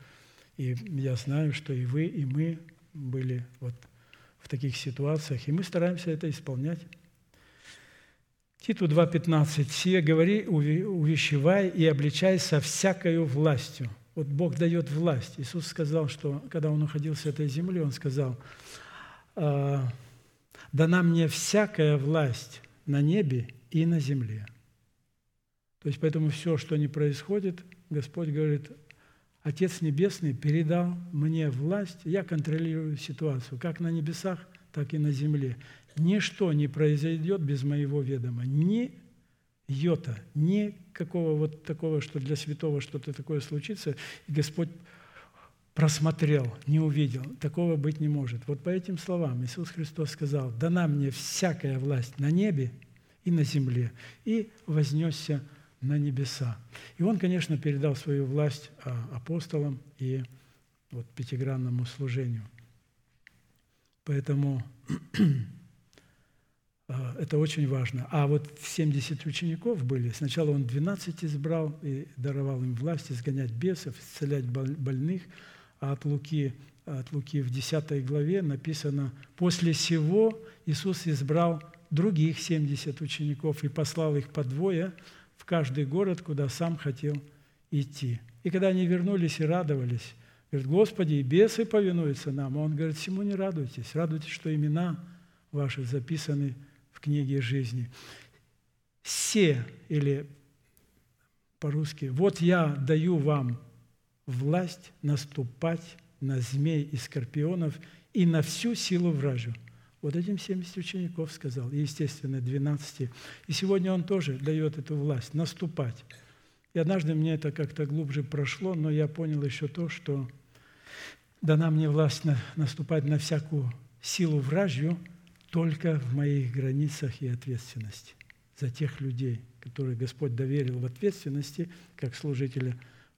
E: И я знаю, что и вы, и мы были вот в таких ситуациях, и мы стараемся это исполнять. Титу 2.15. «Сие говори, увещевай и обличай со всякою властью». Вот Бог дает власть. Иисус сказал, что когда Он уходил с этой земли, Он сказал, «А, «Дана мне всякая власть на небе и на земле. То есть поэтому все, что не происходит, Господь говорит, Отец Небесный передал мне власть, я контролирую ситуацию, как на небесах, так и на земле. Ничто не произойдет без моего ведома, ни йота, ни какого вот такого, что для святого что-то такое случится, и Господь просмотрел, не увидел. Такого быть не может. Вот по этим словам Иисус Христос сказал, «Дана мне всякая власть на небе и на земле, и вознесся на небеса. И он, конечно, передал свою власть а, апостолам и вот пятигранному служению. Поэтому а, это очень важно. А вот 70 учеников были. Сначала он 12 избрал и даровал им власть изгонять бесов, исцелять больных. А от Луки, от Луки в 10 главе написано, «После сего Иисус избрал других 70 учеников и послал их по двое в каждый город, куда сам хотел идти. И когда они вернулись и радовались, говорят, Господи, и бесы повинуются нам. А он говорит, всему не радуйтесь, радуйтесь, что имена ваши записаны в книге жизни. Все, или по-русски, вот я даю вам власть наступать на змей и скорпионов и на всю силу вражью. Вот этим 70 учеников сказал, и, естественно, 12. И сегодня он тоже дает эту власть наступать. И однажды мне это как-то глубже прошло, но я понял еще то, что дана мне власть на, наступать на всякую силу вражью только в моих границах и ответственности за тех людей, которые Господь доверил в ответственности, как служителя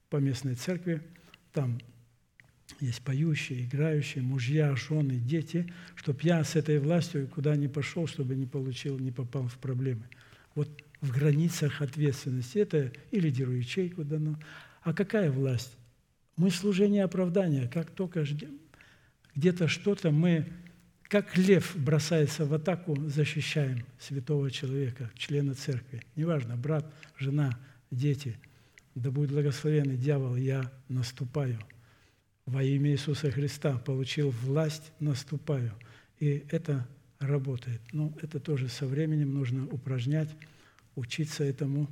E: по местной церкви. Там есть поющие, играющие, мужья, жены, дети, чтобы я с этой властью куда ни пошел, чтобы не получил, не попал в проблемы. Вот в границах ответственности. Это и лидеру ячейку дано. А какая власть? Мы служение оправдания. Как только где-то что-то мы, как лев бросается в атаку, защищаем святого человека, члена церкви. Неважно, брат, жена, дети. Да будет благословенный дьявол, я наступаю – во имя Иисуса Христа получил власть, наступаю. И это работает. Но это тоже со временем нужно упражнять, учиться этому,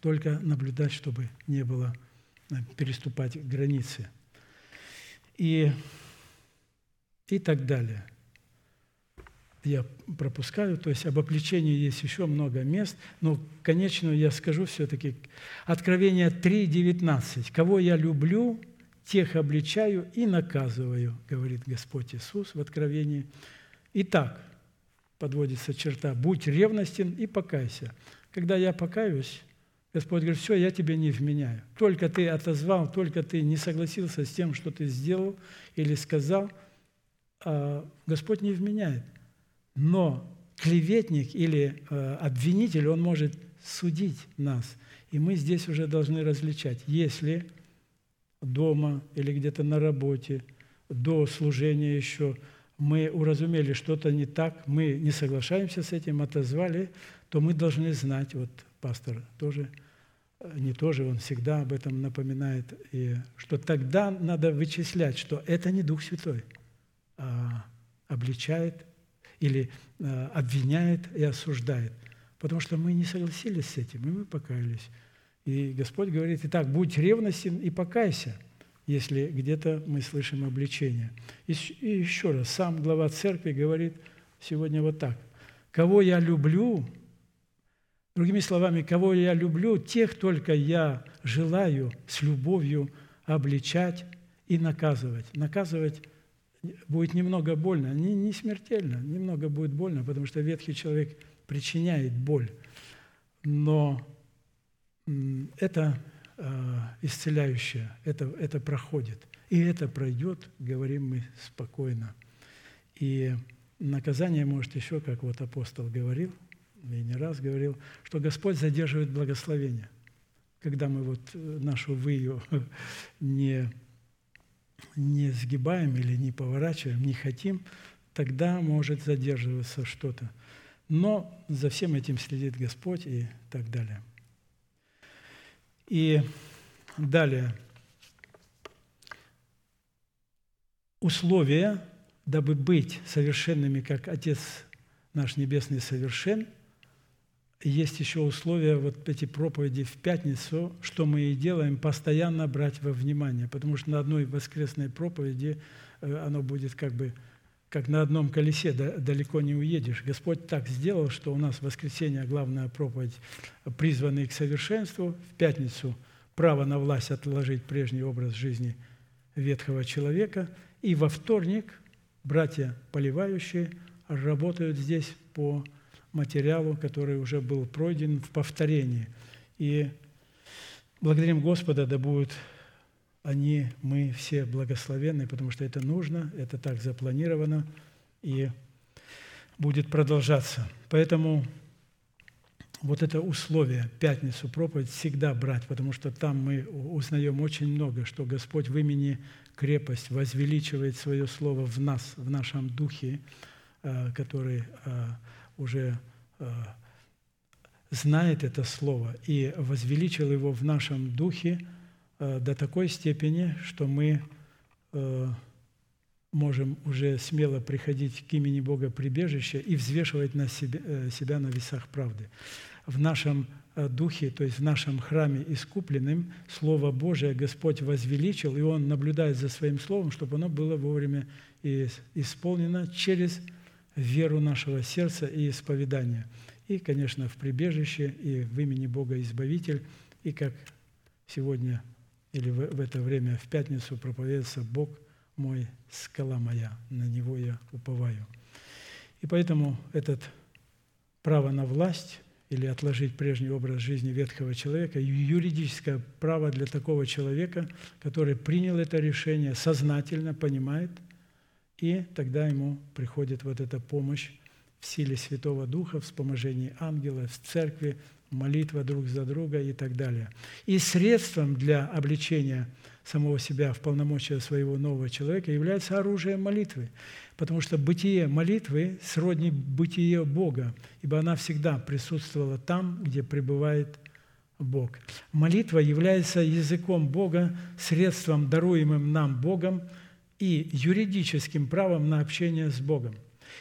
E: только наблюдать, чтобы не было э, переступать границы. И, и так далее. я пропускаю, то есть об обличении есть еще много мест, но конечно я скажу все-таки Откровение 3.19. «Кого я люблю, тех обличаю и наказываю», говорит Господь Иисус в Откровении. Итак, подводится черта, «Будь ревностен и покайся». Когда я покаюсь, Господь говорит, все, я тебе не вменяю. Только ты отозвал, только ты не согласился с тем, что ты сделал или сказал, а Господь не вменяет – но клеветник или э, обвинитель, он может судить нас. И мы здесь уже должны различать, если дома или где-то на работе, до служения еще мы уразумели что-то не так, мы не соглашаемся с этим, отозвали, то мы должны знать, вот пастор тоже, э, не тоже, он всегда об этом напоминает, и что тогда надо вычислять, что это не Дух Святой, а обличает или э, обвиняет и осуждает. Потому что мы не согласились с этим, и мы покаялись. И Господь говорит, итак, будь ревностен и покайся, если где-то мы слышим обличение. И еще раз, сам глава церкви говорит сегодня вот так. «Кого я люблю, другими словами, кого я люблю, тех только я желаю с любовью обличать и наказывать». Наказывать будет немного больно, не, не смертельно, немного будет больно, потому что ветхий человек причиняет боль. Но это э, исцеляющее, это, это проходит. И это пройдет, говорим мы спокойно. И наказание может еще, как вот апостол говорил, и не раз говорил, что Господь задерживает благословение. Когда мы вот э, нашу выю не не сгибаем или не поворачиваем, не хотим, тогда может задерживаться что-то. Но за всем этим следит Господь и так далее. И далее. Условия, дабы быть совершенными, как Отец наш Небесный совершен – есть еще условия, вот эти проповеди в пятницу, что мы и делаем, постоянно брать во внимание, потому что на одной воскресной проповеди э, оно будет как бы как на одном колесе, далеко не уедешь. Господь так сделал, что у нас в воскресенье главная проповедь, призванный к совершенству, в пятницу право на власть отложить прежний образ жизни ветхого человека, и во вторник братья поливающие работают здесь по материалу, который уже был пройден в повторении. И благодарим Господа, да будут они, мы все благословенны, потому что это нужно, это так запланировано и будет продолжаться. Поэтому вот это условие, пятницу проповедь всегда брать, потому что там мы узнаем очень много, что Господь в имени крепость возвеличивает свое слово в нас, в нашем духе, э, который э, уже э, знает это слово и возвеличил его в нашем духе до такой степени, что мы э, можем уже смело приходить к имени Бога прибежища и взвешивать на себя, себя на весах правды. В нашем духе, то есть в нашем храме искупленным, Слово Божие Господь возвеличил, и Он наблюдает за Своим Словом, чтобы оно было вовремя исполнено через веру нашего сердца и исповедания. И, конечно, в прибежище, и в имени Бога Избавитель, и как сегодня или в, в это время в пятницу проповедуется Бог мой, скала моя, на Него я уповаю. И поэтому этот право на власть или отложить прежний образ жизни ветхого человека, юридическое право для такого человека, который принял это решение, сознательно понимает – и тогда ему приходит вот эта помощь в силе Святого Духа, в вспоможении ангела, в церкви, молитва друг за друга и так далее. И средством для обличения самого себя в полномочия своего нового человека является оружие молитвы, потому что бытие молитвы сродни бытие Бога, ибо она всегда присутствовала там, где пребывает Бог. Молитва является языком Бога, средством, даруемым нам Богом – и юридическим правом на общение с Богом.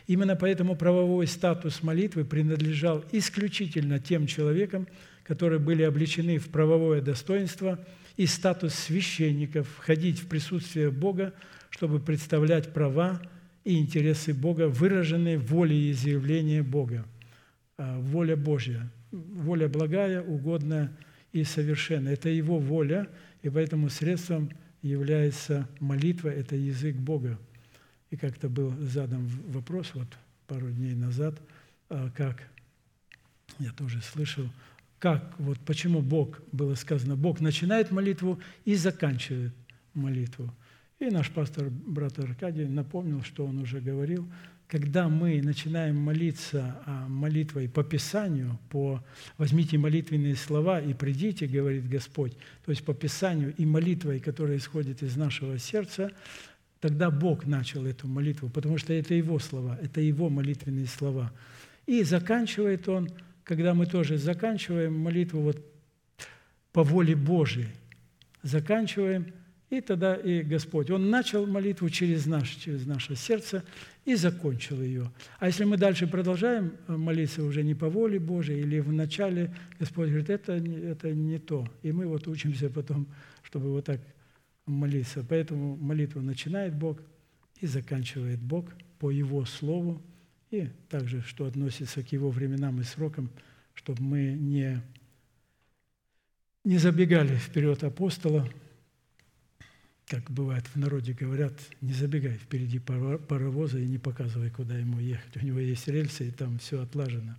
E: Именно поэтому правовой статус молитвы принадлежал исключительно тем человекам, которые были обличены в правовое достоинство и статус священников, входить в присутствие Бога, чтобы представлять права и интересы Бога, выраженные в воле и изъявление Бога. А, Воля Божья, воля благая, угодная и совершенная. Это Его воля, и поэтому средством является молитва, это язык Бога. И как-то был задан вопрос вот пару дней назад, а, как я тоже слышал, как, вот почему Бог, было сказано, Бог начинает молитву и заканчивает молитву. И наш пастор, брат Аркадий, напомнил, что он уже говорил, когда мы начинаем молиться а, молитвой по Писанию, по «возьмите молитвенные слова и придите», говорит Господь, то есть по Писанию и молитвой, которая исходит из нашего сердца, тогда Бог начал эту молитву, потому что это Его слова, это Его молитвенные слова. И заканчивает Он, когда мы тоже заканчиваем молитву вот по воле Божией, заканчиваем – и тогда и Господь, Он начал молитву через, наш, через наше сердце и закончил ее. А если мы дальше продолжаем э, молиться уже не по воле Божией или в начале, Господь говорит, это, это не то. И мы вот учимся потом, чтобы вот так молиться. Поэтому молитву начинает Бог и заканчивает Бог по Его Слову. И также, что относится к Его временам и срокам, чтобы мы не, не забегали вперед апостола, как бывает в народе говорят, не забегай впереди паровоза и не показывай, куда ему ехать. У него есть рельсы, и там все отлажено.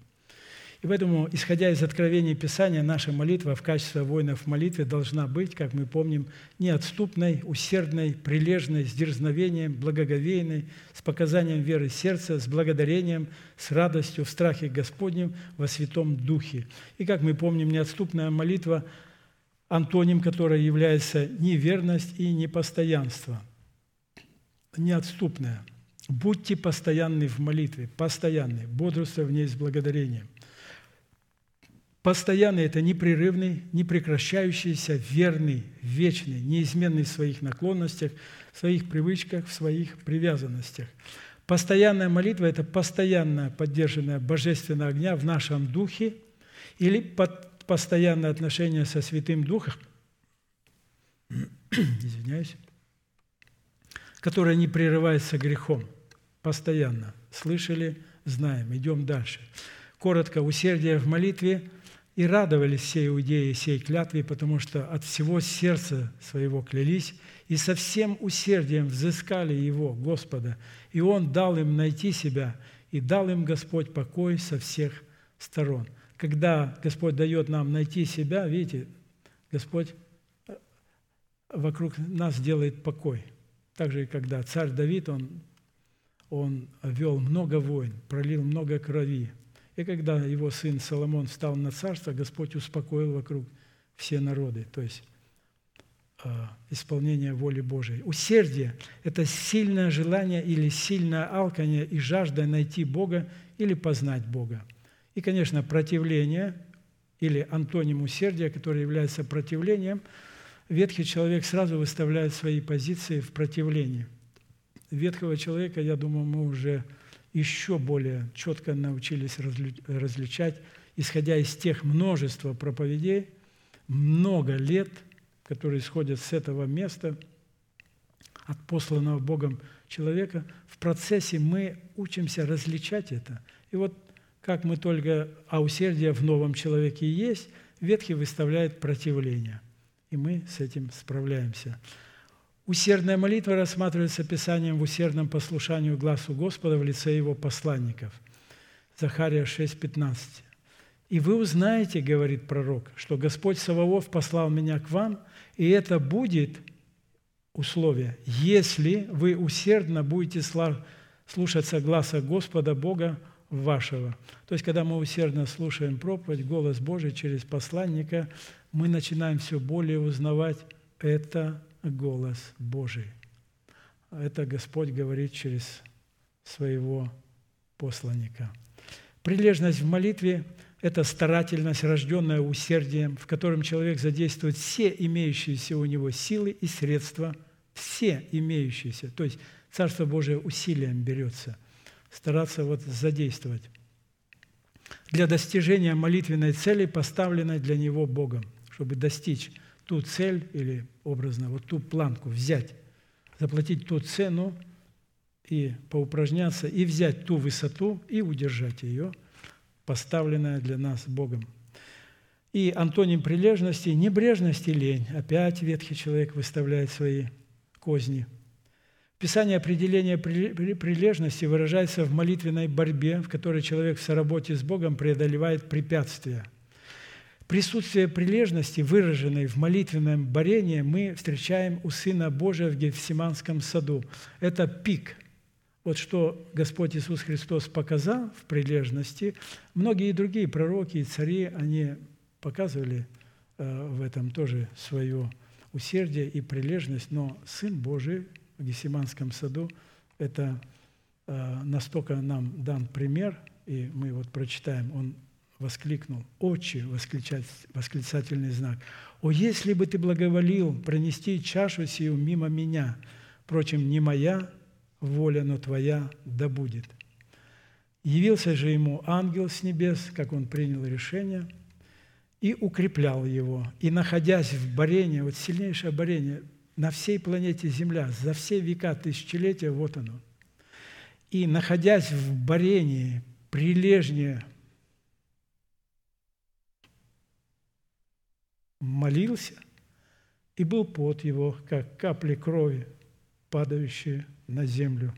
E: И поэтому, исходя из откровения Писания, наша молитва в качестве воинов в молитве должна быть, как мы помним, неотступной, усердной, прилежной, с дерзновением, благоговейной, с показанием веры сердца, с благодарением, с радостью, в страхе Господнем, во Святом Духе. И, как мы помним, неотступная молитва – антоним, который является неверность и непостоянство, неотступное. Будьте постоянны в молитве, постоянны, бодрствуя в ней с благодарением. Постоянный – это непрерывный, непрекращающийся, верный, вечный, неизменный в своих наклонностях, в своих привычках, в своих привязанностях. Постоянная молитва – это постоянная поддержанная божественного огня в нашем духе или под постоянное отношение со Святым Духом, извиняюсь, которое не прерывается грехом, постоянно. Слышали, знаем, идем дальше. Коротко, усердие в молитве и радовались все иудеи сей клятве, потому что от всего сердца своего клялись и со всем усердием взыскали Его, Господа, и Он дал им найти себя, и дал им Господь покой со всех сторон – когда Господь дает нам найти себя, видите, Господь э, вокруг нас делает покой. Так же, и когда царь Давид, он, он вел много войн, пролил много крови. И когда его сын Соломон встал на царство, Господь успокоил вокруг все народы. То есть э, исполнение воли Божией. Усердие – это сильное желание или сильное алкание и жажда найти Бога или познать Бога. И, конечно, противление или антоним усердия, который является противлением, ветхий человек сразу выставляет свои позиции в противлении. Ветхого человека, я думаю, мы уже еще более четко научились различать, исходя из тех множества проповедей, много лет, которые исходят с этого места, от посланного Богом человека, в процессе мы учимся различать это. И вот как мы только, а усердие в новом человеке есть, Ветхий выставляет противление. И мы с этим справляемся. Усердная молитва рассматривается Писанием в усердном послушанию глазу Господа в лице Его посланников. Захария 6,15. «И вы узнаете, — говорит пророк, — что Господь Саваоф послал меня к вам, и это будет условие, если вы усердно будете слушаться глаза Господа Бога вашего. То есть, когда мы усердно слушаем проповедь, голос Божий через посланника, мы начинаем все более узнавать, это голос Божий. Это Господь говорит через своего посланника. Прилежность в молитве – это старательность, рожденная усердием, в котором человек задействует все имеющиеся у него силы и средства, все имеющиеся. То есть Царство Божие усилием берется – стараться вот задействовать для достижения молитвенной цели, поставленной для него Богом, чтобы достичь ту цель или образно вот ту планку взять, заплатить ту цену, и поупражняться, и взять ту высоту, и удержать ее, поставленная для нас Богом. И антоним прилежности – небрежность и лень. Опять ветхий человек выставляет свои козни. Писание определения прилежности выражается в молитвенной борьбе, в которой человек в соработе с Богом преодолевает препятствия – Присутствие прилежности, выраженной в молитвенном борении, мы встречаем у Сына Божия в Гефсиманском саду. Это пик. Вот что Господь Иисус Христос показал в прилежности. Многие другие пророки и цари, они показывали э, в этом тоже свое усердие и прилежность, но Сын Божий в Гефсиманском саду – это э, настолько нам дан пример, и мы вот прочитаем, он воскликнул, «Отче!» – восклицательный знак. «О, если бы ты благоволил пронести чашу сию мимо меня! Впрочем, не моя воля, но твоя да будет». Явился же ему ангел с небес, как он принял решение, и укреплял его. И, находясь в борении, вот сильнейшее борение на всей планете Земля, за все века, тысячелетия, вот оно. И, находясь в борении, прилежнее – молился, и был пот его, как капли крови, падающие на землю.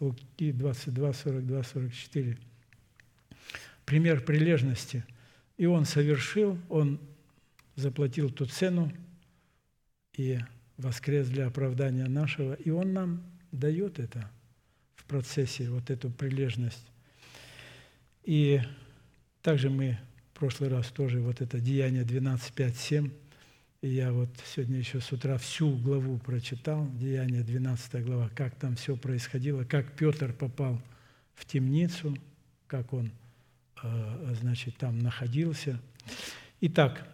E: Луки 22, 42, 44. Пример прилежности. И он совершил, он заплатил ту цену и воскрес для оправдания нашего. И он нам дает это в процессе, вот эту прилежность. И также мы прошлый раз тоже вот это Деяние 12, 5, 7. И я вот сегодня еще с утра всю главу прочитал, Деяние 12 глава, как там все происходило, как Петр попал в темницу, как он, э, значит, там находился. Итак,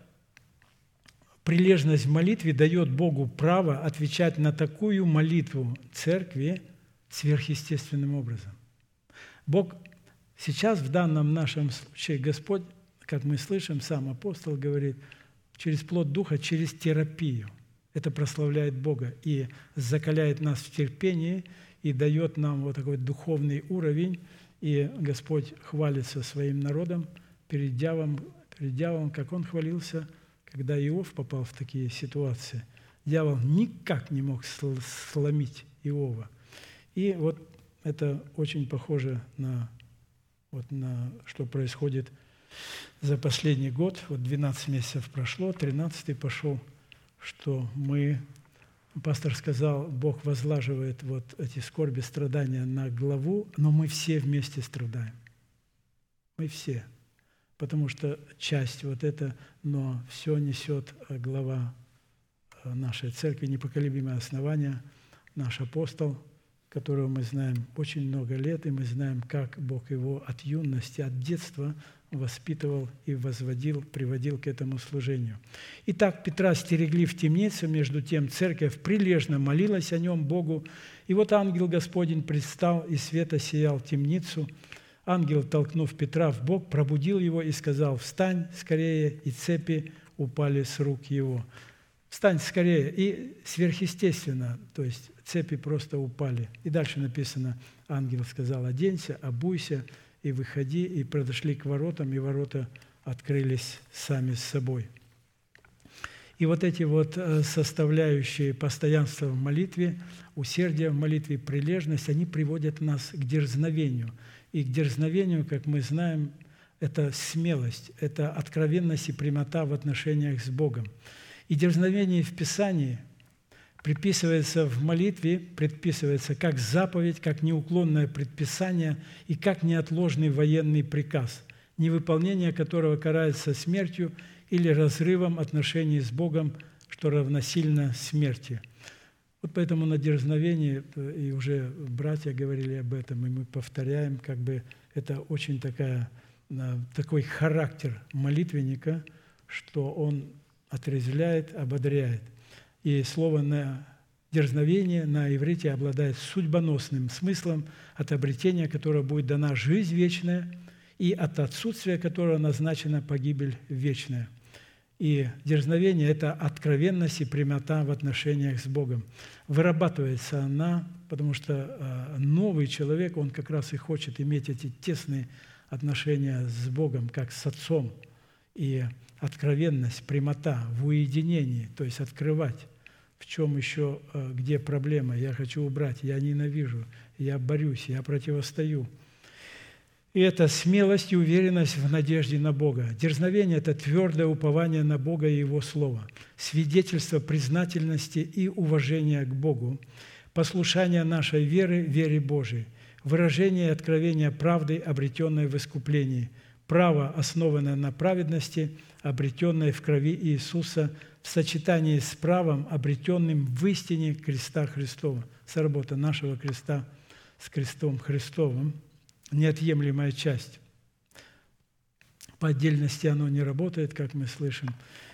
E: прилежность в молитве дает Богу право отвечать на такую молитву церкви сверхъестественным образом. Бог сейчас в данном нашем случае, Господь как мы слышим, сам апостол говорит, через плод Духа, через терапию. Это прославляет Бога и закаляет нас в терпении и дает нам вот такой духовный уровень. И Господь хвалится своим народом перед дьяволом, перед дьяволом, как он хвалился, когда Иов попал в такие ситуации. Дьявол никак не мог сломить Иова. И вот это очень похоже на, вот на что происходит за последний год, вот 12 месяцев прошло, 13 пошел, что мы, пастор сказал, Бог возлаживает вот эти скорби, страдания на главу, но мы все вместе страдаем. Мы все. Потому что часть вот это, но все несет глава нашей церкви, непоколебимое основание, наш апостол, которого мы знаем очень много лет, и мы знаем, как Бог его от юности, от детства – воспитывал и возводил, приводил к этому служению. Итак, Петра стерегли в темнице, между тем церковь прилежно молилась о нем Богу. И вот ангел Господень предстал, и света сиял темницу. Ангел, толкнув Петра в бок, пробудил его и сказал, «Встань скорее!» И цепи упали с рук его. «Встань скорее!» И сверхъестественно, то есть цепи просто упали. И дальше написано, ангел сказал, «Оденься, обуйся, и выходи, и подошли к воротам, и ворота открылись сами с собой. И вот эти вот э, составляющие постоянства в молитве, усердие в молитве, прилежность, они приводят нас к дерзновению. И к дерзновению, как мы знаем, это смелость, это откровенность и прямота в отношениях с Богом. И дерзновение в Писании – приписывается в молитве, предписывается как заповедь, как неуклонное предписание и как неотложный военный приказ, невыполнение которого карается смертью или разрывом отношений с Богом, что равносильно смерти. Вот поэтому на дерзновении, и уже братья говорили об этом, и мы повторяем, как бы это очень такая, такой характер молитвенника, что он отрезвляет, ободряет. И слово на дерзновение на иврите обладает судьбоносным смыслом от обретения, которое будет дана жизнь вечная, и от отсутствия которого назначена погибель вечная. И дерзновение – это откровенность и прямота в отношениях с Богом. Вырабатывается она, потому что э, новый человек, он как раз и хочет иметь эти тесные отношения с Богом, как с Отцом. И откровенность, прямота в уединении, то есть открывать, в чем еще, э, где проблема, я хочу убрать, я ненавижу, я борюсь, я противостою – и это смелость и уверенность в надежде на Бога. Дерзновение – это твердое упование на Бога и Его Слово, свидетельство признательности и уважения к Богу, послушание нашей веры, вере Божией, выражение и откровение правды, обретенной в искуплении, право, основанное на праведности, обретенное в крови Иисуса, в сочетании с правом, обретенным в истине креста Христова. Сработа нашего креста с крестом Христовым – неотъемлемая часть. По отдельности оно не работает, как мы слышим.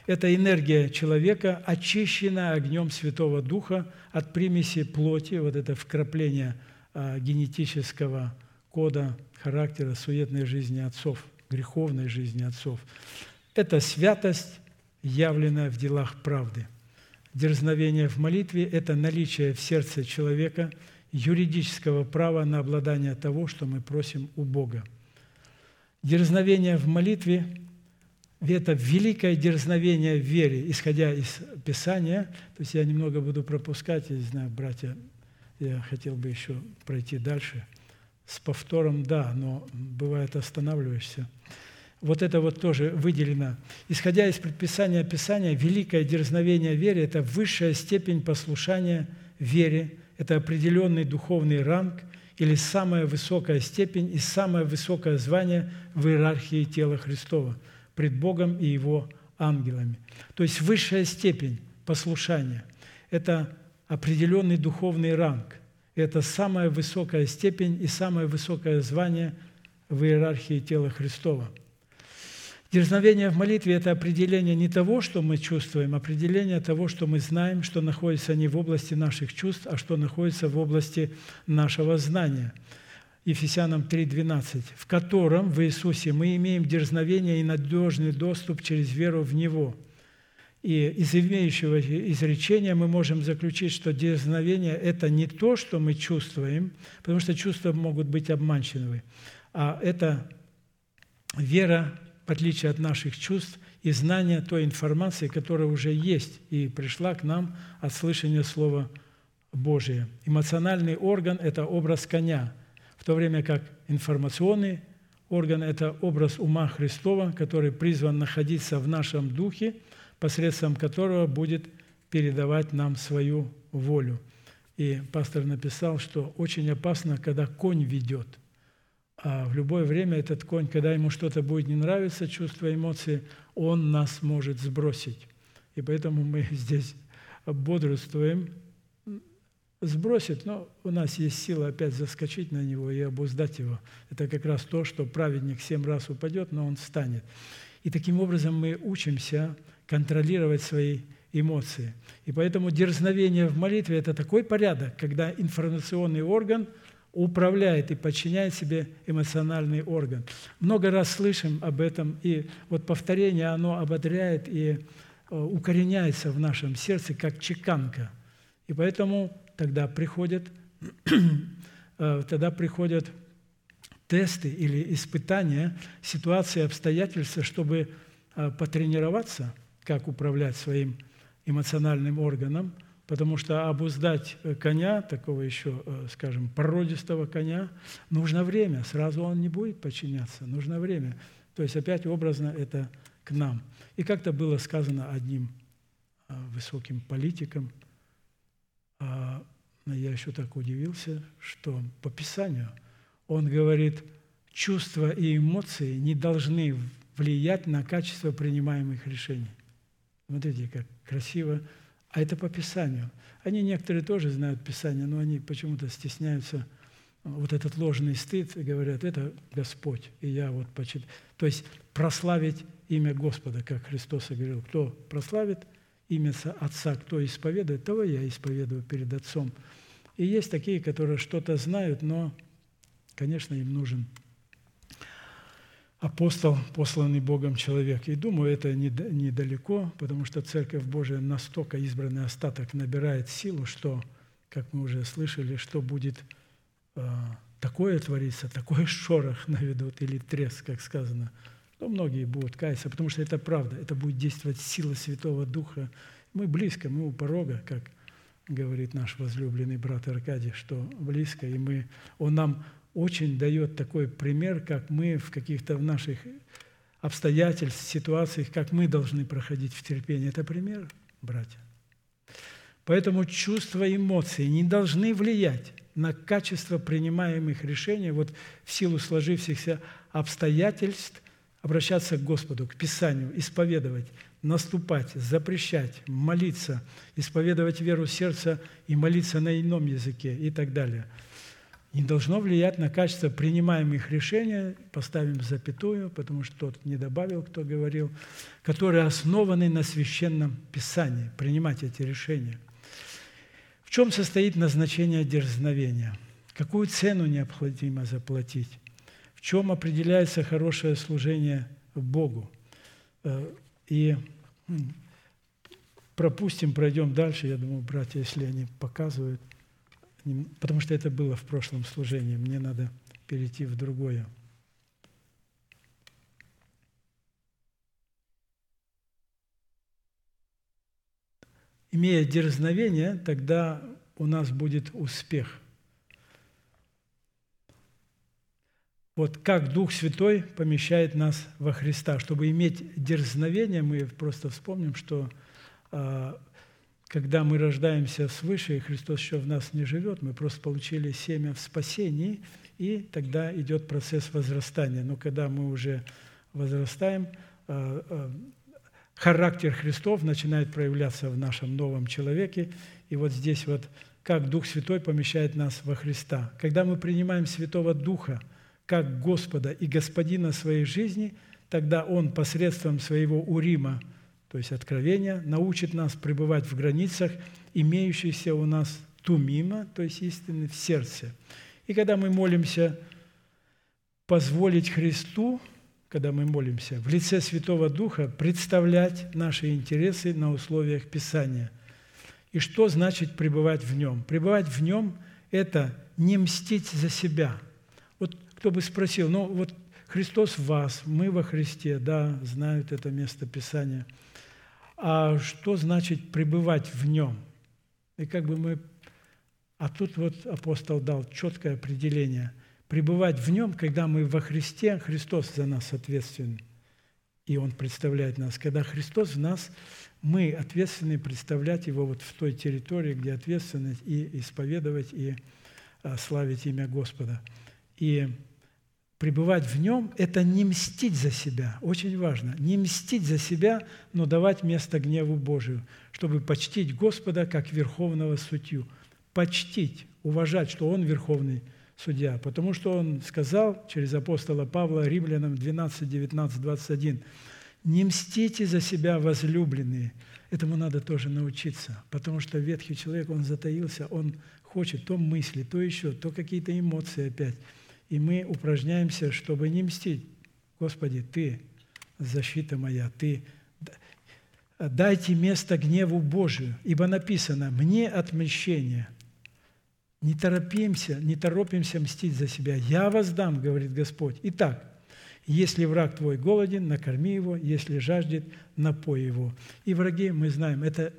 E: Это энергия человека, очищенная огнем Святого Духа от примеси плоти, вот это вкрапление а, генетического кода характера суетной жизни отцов, греховной жизни отцов. Это святость, явленная в делах правды. Дерзновение в молитве – это наличие в сердце человека – юридического права на обладание того, что мы просим у Бога. Дерзновение в молитве – это великое дерзновение в вере, исходя из Писания. То есть я немного буду пропускать, я не знаю, братья, я хотел бы еще пройти дальше. С повтором – да, но бывает останавливаешься. Вот это вот тоже выделено. Исходя из предписания Писания, великое дерзновение в вере – это высшая степень послушания вере, это определенный духовный ранг или самая высокая степень и самое высокое звание в иерархии тела Христова пред Богом и Его ангелами. То есть высшая степень послушания – это определенный духовный ранг. Это самая высокая степень и самое высокое звание в иерархии тела Христова – Дерзновение в молитве – это определение не того, что мы чувствуем, а определение того, что мы знаем, что находится не в области наших чувств, а что находится в области нашего знания. Ефесянам 3:12, в котором в Иисусе мы имеем дерзновение и надежный доступ через веру в Него. И из имеющего изречения мы можем заключить, что дерзновение – это не то, что мы чувствуем, потому что чувства могут быть обманчивы, а это вера отличие от наших чувств, и знания той информации, которая уже есть и пришла к нам от слышания Слова Божия. Эмоциональный орган – это образ коня, в то время как информационный орган – это образ ума Христова, который призван находиться в нашем духе, посредством которого будет передавать нам свою волю. И пастор написал, что очень опасно, когда конь ведет – а в любое время этот конь, когда ему что-то будет не нравиться, чувства, эмоции, он нас может сбросить. И поэтому мы здесь бодрствуем, сбросит, но у нас есть сила опять заскочить на него и обуздать его. Это как раз то, что праведник семь раз упадет, но он встанет. И таким образом мы учимся контролировать свои эмоции. И поэтому дерзновение в молитве – это такой порядок, когда информационный орган – управляет и подчиняет себе эмоциональный орган. Много раз слышим об этом, и вот повторение, оно ободряет и э, укореняется в нашем сердце, как чеканка. И поэтому тогда приходят, э, тогда приходят тесты или испытания, ситуации, обстоятельства, чтобы э, потренироваться, как управлять своим эмоциональным органом – потому что обуздать коня, такого еще, э, скажем, породистого коня, нужно время. Сразу он не будет подчиняться, нужно время. То есть опять образно это к нам. И как-то было сказано одним э, высоким политиком, а, я еще так удивился, что по Писанию он говорит, чувства и эмоции не должны влиять на качество принимаемых решений. Смотрите, как красиво а это по Писанию. Они некоторые тоже знают Писание, но они почему-то стесняются вот этот ложный стыд и говорят, это Господь, и я вот почитаю. То есть прославить имя Господа, как Христос говорил, кто прославит имя Отца, кто исповедует, того я исповедую перед Отцом. И есть такие, которые что-то знают, но, конечно, им нужен апостол, посланный Богом человек. И думаю, это недалеко, потому что Церковь Божия настолько избранный остаток набирает силу, что, как мы уже слышали, что будет а, такое твориться, такой шорох наведут или треск, как сказано, то многие будут каяться, потому что это правда, это будет действовать сила Святого Духа. Мы близко, мы у порога, как говорит наш возлюбленный брат Аркадий, что близко, и мы, он нам очень дает такой пример, как мы в каких-то в наших обстоятельствах, ситуациях, как мы должны проходить в терпении. Это пример, братья. Поэтому чувства, эмоции не должны влиять на качество принимаемых решений, вот в силу сложившихся обстоятельств, обращаться к Господу, к Писанию, исповедовать, наступать, запрещать, молиться, исповедовать веру сердца и молиться на ином языке и так далее – не должно влиять на качество принимаемых решений, поставим запятую, потому что тот не добавил, кто говорил, которые основаны на священном Писании, принимать эти решения. В чем состоит назначение дерзновения? Какую цену необходимо заплатить? В чем определяется хорошее служение Богу? Э, и пропустим, пройдем дальше. Я думаю, братья, если они показывают – потому что это было в прошлом служении, мне надо перейти в другое. Имея дерзновение, тогда у нас будет успех. Вот как Дух Святой помещает нас во Христа. Чтобы иметь дерзновение, мы просто вспомним, что а, когда мы рождаемся свыше, и Христос еще в нас не живет, мы просто получили семя в спасении, и тогда идет процесс возрастания. Но когда мы уже возрастаем, а, а, характер Христов начинает проявляться в нашем новом человеке. И вот здесь вот как Дух Святой помещает нас во Христа. Когда мы принимаем Святого Духа как Господа и Господина своей жизни, тогда Он посредством своего Урима – то есть откровение, научит нас пребывать в границах, имеющихся у нас тумима, то есть истины в сердце. И когда мы молимся, позволить Христу, когда мы молимся, в лице Святого Духа представлять наши интересы на условиях Писания. И что значит пребывать в Нем? Пребывать в Нем – это не мстить за себя. Вот кто бы спросил, ну вот Христос в вас, мы во Христе, да, знают это место Писания – а что значит пребывать в нем? И как бы мы... А тут вот апостол дал четкое определение. Пребывать в нем, когда мы во Христе, Христос за нас ответственен, и Он представляет нас. Когда Христос в нас, мы ответственны представлять Его вот в той территории, где ответственность, и исповедовать, и а, славить имя Господа. И пребывать в нем – это не мстить за себя. Очень важно. Не мстить за себя, но давать место гневу Божию, чтобы почтить Господа как верховного судью. Почтить, уважать, что Он верховный судья. Потому что Он сказал через апостола Павла Римлянам 12, 19, 21, «Не мстите за себя, возлюбленные». Этому надо тоже научиться, потому что ветхий человек, он затаился, он хочет то мысли, то еще, то какие-то эмоции опять – и мы упражняемся, чтобы не мстить. Господи, Ты защита моя, Ты дайте место гневу Божию, ибо написано «мне отмщение». Не торопимся, не торопимся мстить за себя. «Я воздам», говорит Господь. Итак, если враг твой голоден, накорми его, если жаждет, напой его. И враги, мы знаем, это,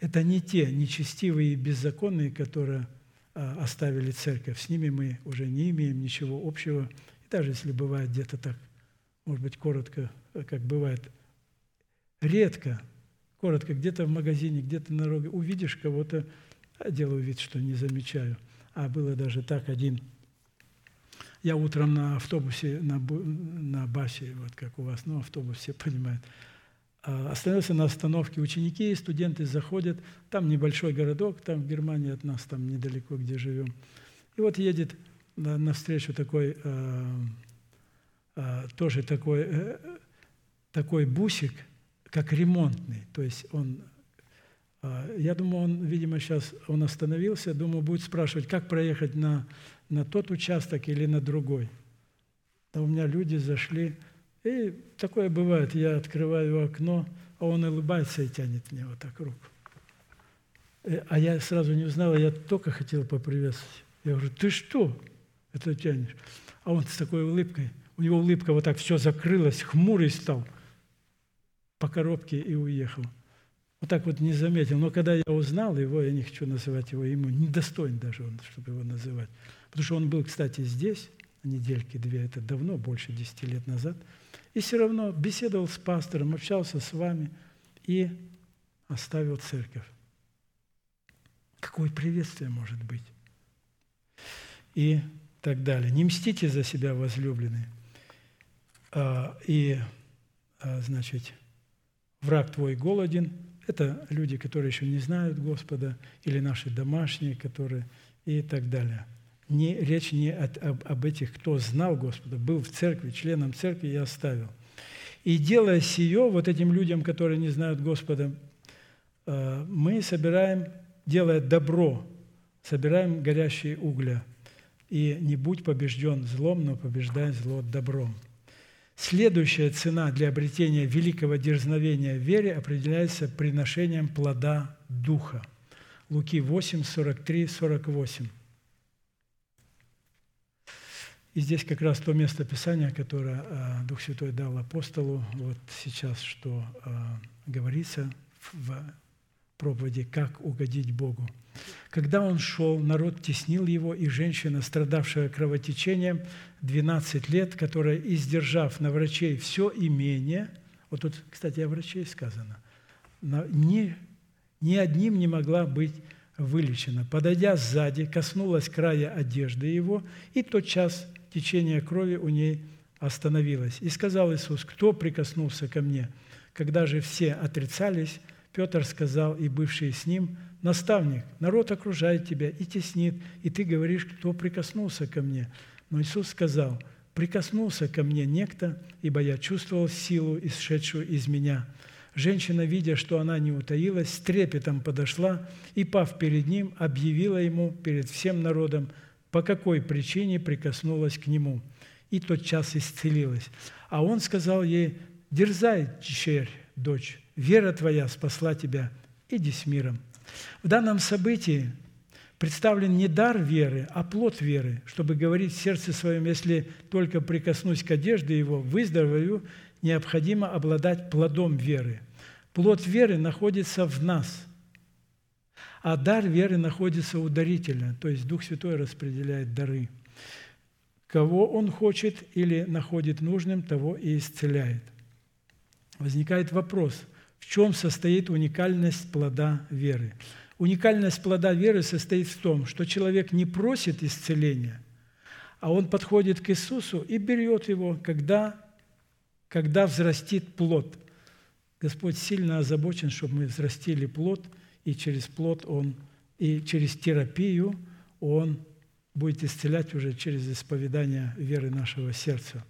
E: это не те нечестивые и беззаконные, которые оставили церковь. С ними мы уже не имеем ничего общего. И даже если бывает где-то так, может быть, коротко, как бывает, редко, коротко, где-то в магазине, где-то на дороге, увидишь кого-то, а делаю вид, что не замечаю. А было даже так один. Я утром на автобусе, на, на басе, вот как у вас, ну, автобус все понимают – а, остановился на остановке. Ученики и студенты заходят. Там небольшой городок, там в Германии от нас, там недалеко, где живем. И вот едет навстречу такой, а, а, тоже такой, э, такой бусик, как ремонтный. То есть он, я думаю, он, видимо, сейчас он остановился, думаю, будет спрашивать, как проехать на, на тот участок или на другой. Да у меня люди зашли, и такое бывает, я открываю окно, а он улыбается и тянет мне вот так руку. Э, а я сразу не узнала, я только хотел поприветствовать. Я говорю, ты что это тянешь? А он с такой улыбкой, у него улыбка вот так все закрылась, хмурый стал по коробке и уехал. Вот так вот не заметил. Но когда я узнал его, я не хочу называть его ему, недостоин даже он, чтобы его называть. Потому что он был, кстати, здесь, недельки две, это давно, больше десяти лет назад. И все равно беседовал с пастором, общался с вами и оставил церковь. Какое приветствие может быть? И так далее. Не мстите за себя, возлюбленные. А, и, а, значит, враг твой голоден. Это люди, которые еще не знают Господа, или наши домашние, которые и так далее. Не, речь не от, об, об этих, кто знал Господа, был в церкви, членом церкви и оставил. И делая сие, вот этим людям, которые не знают Господа, а, мы собираем, делая добро, собираем горящие угля – и не будь побежден злом, но побеждай зло добром. Следующая цена для обретения великого дерзновения в вере определяется приношением плода Духа. Луки 8, 43, 48. И здесь как раз то место Писания, которое а, Дух Святой дал апостолу, вот сейчас, что а, говорится в проповеди «Как угодить Богу». Когда он шел, народ теснил его, и женщина, страдавшая кровотечением 12 лет, которая, издержав на врачей все имение, вот тут, кстати, о врачей сказано, ни, ни одним не могла быть вылечена. Подойдя сзади, коснулась края одежды его, и тот час течение крови у ней остановилось. И сказал Иисус, кто прикоснулся ко мне? Когда же все отрицались, Петр сказал, и бывшие с ним – наставник, народ окружает тебя и теснит, и ты говоришь, кто прикоснулся ко мне. Но Иисус сказал, прикоснулся ко мне некто, ибо я чувствовал силу, исшедшую из меня. Женщина, видя, что она не утаилась, с трепетом подошла и, пав перед ним, объявила ему перед всем народом, по какой причине прикоснулась к нему. И тот час исцелилась. А он сказал ей, «Дерзай, черь, дочь, вера твоя спасла тебя, иди с миром». В данном событии представлен не дар веры, а плод веры, чтобы говорить в сердце своем, если только прикоснусь к одежде его, выздоровею, необходимо обладать плодом веры. Плод веры находится в нас, а дар веры находится у дарителя, то есть Дух Святой распределяет дары. Кого Он хочет или находит нужным, того и исцеляет. Возникает вопрос – в чем состоит уникальность плода веры? Уникальность плода веры состоит в том, что человек не просит исцеления, а он подходит к Иисусу и берет его, когда, когда взрастит плод. Господь сильно озабочен, чтобы мы взрастили плод, и через плод Он, и через терапию Он будет исцелять уже через исповедание веры нашего сердца.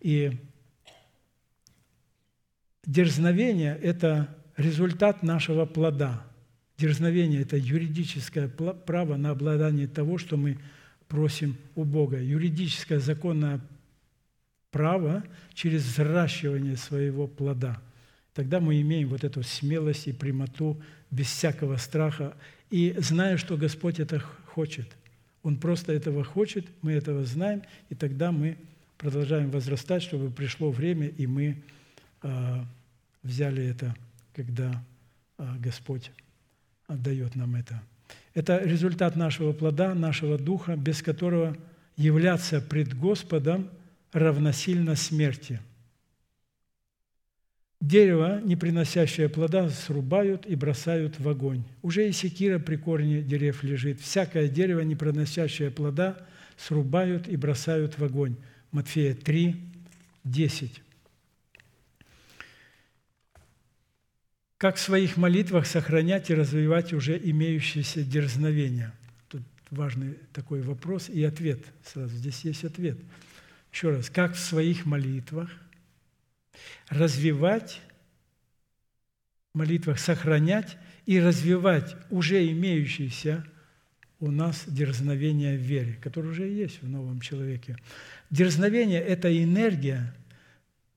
E: И Дерзновение – это результат нашего плода. Дерзновение – это юридическое право на обладание того, что мы просим у Бога. Юридическое законное право через взращивание своего плода. Тогда мы имеем вот эту смелость и прямоту без всякого страха. И зная, что Господь это хочет. Он просто этого хочет, мы этого знаем, и тогда мы продолжаем возрастать, чтобы пришло время, и мы а, взяли это, когда а, Господь отдает нам это. Это результат нашего плода, нашего духа, без которого являться пред Господом равносильно смерти. Дерево, не приносящее плода, срубают и бросают в огонь. Уже и секира при корне дерев лежит. Всякое дерево, не приносящее плода, срубают и бросают в огонь. Матфея 3, 10. как в своих молитвах сохранять и развивать уже имеющиеся дерзновения. Тут важный такой вопрос и ответ. Сразу здесь есть ответ. Еще раз, как в своих молитвах развивать, в молитвах сохранять и развивать уже имеющиеся у нас дерзновение в вере, которое уже есть в новом человеке. Дерзновение – это энергия,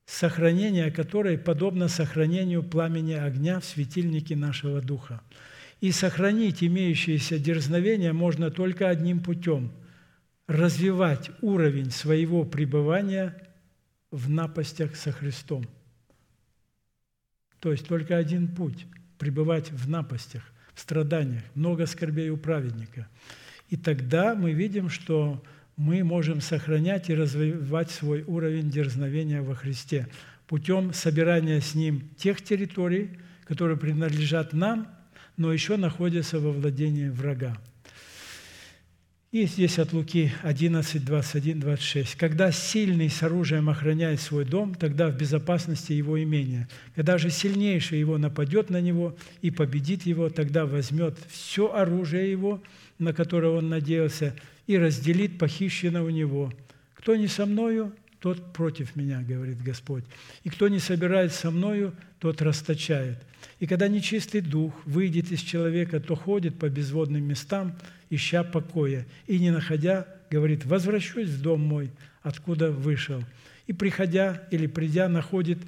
E: сохранение которой подобно сохранению пламени огня в светильнике нашего духа. И сохранить имеющееся дерзновение можно только одним путем – развивать уровень своего пребывания в напастях со Христом. То есть только один путь – пребывать в напастях, в страданиях, много скорбей у праведника. И тогда мы видим, что мы можем сохранять и развивать свой уровень дерзновения во Христе путем собирания с Ним тех территорий, которые принадлежат нам, но еще находятся во владении врага. И здесь от Луки 11, 21, 26. «Когда сильный с оружием охраняет свой дом, тогда в безопасности его имение. Когда же сильнейший его нападет на него и победит его, тогда возьмет все оружие его, на которое он надеялся, и разделит похищенное у него. Кто не со мною, тот против меня, говорит Господь. И кто не собирает со мною, тот расточает. И когда нечистый дух выйдет из человека, то ходит по безводным местам, ища покоя, и не находя, говорит, возвращусь в дом мой, откуда вышел. И приходя или придя, находит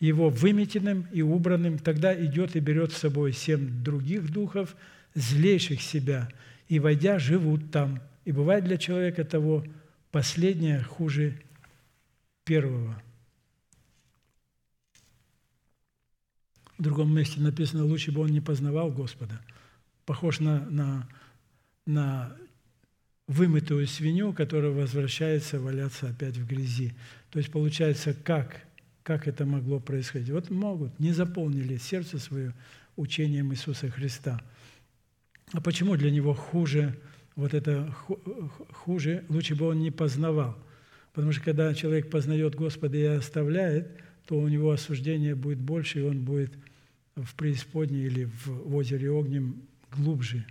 E: его выметенным и убранным, тогда идет и берет с собой семь других духов, злейших себя, и, войдя, живут там. И бывает для человека того последнее хуже первого. В другом месте написано, лучше бы он не познавал Господа. Похож на, на, на вымытую свинью, которая возвращается валяться опять в грязи. То есть получается, как, как это могло происходить? Вот могут, не заполнили сердце свое учением Иисуса Христа. А почему для него хуже, вот это хуже, лучше бы он не познавал – Потому что когда человек познает Господа и оставляет, то у него осуждение будет больше, и он будет в преисподней или в озере огнем глубже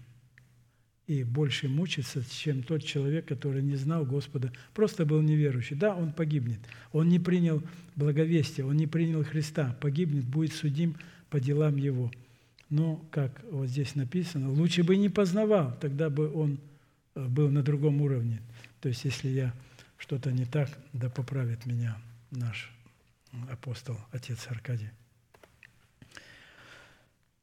E: и больше мучиться, чем тот человек, который не знал Господа, просто был неверующий. Да, он погибнет. Он не принял благовестие, он не принял Христа, погибнет, будет судим по делам его. Но, как вот здесь написано, лучше бы не познавал, тогда бы он э, был на другом уровне. То есть, если я что-то не так, да поправит меня наш апостол, отец Аркадий.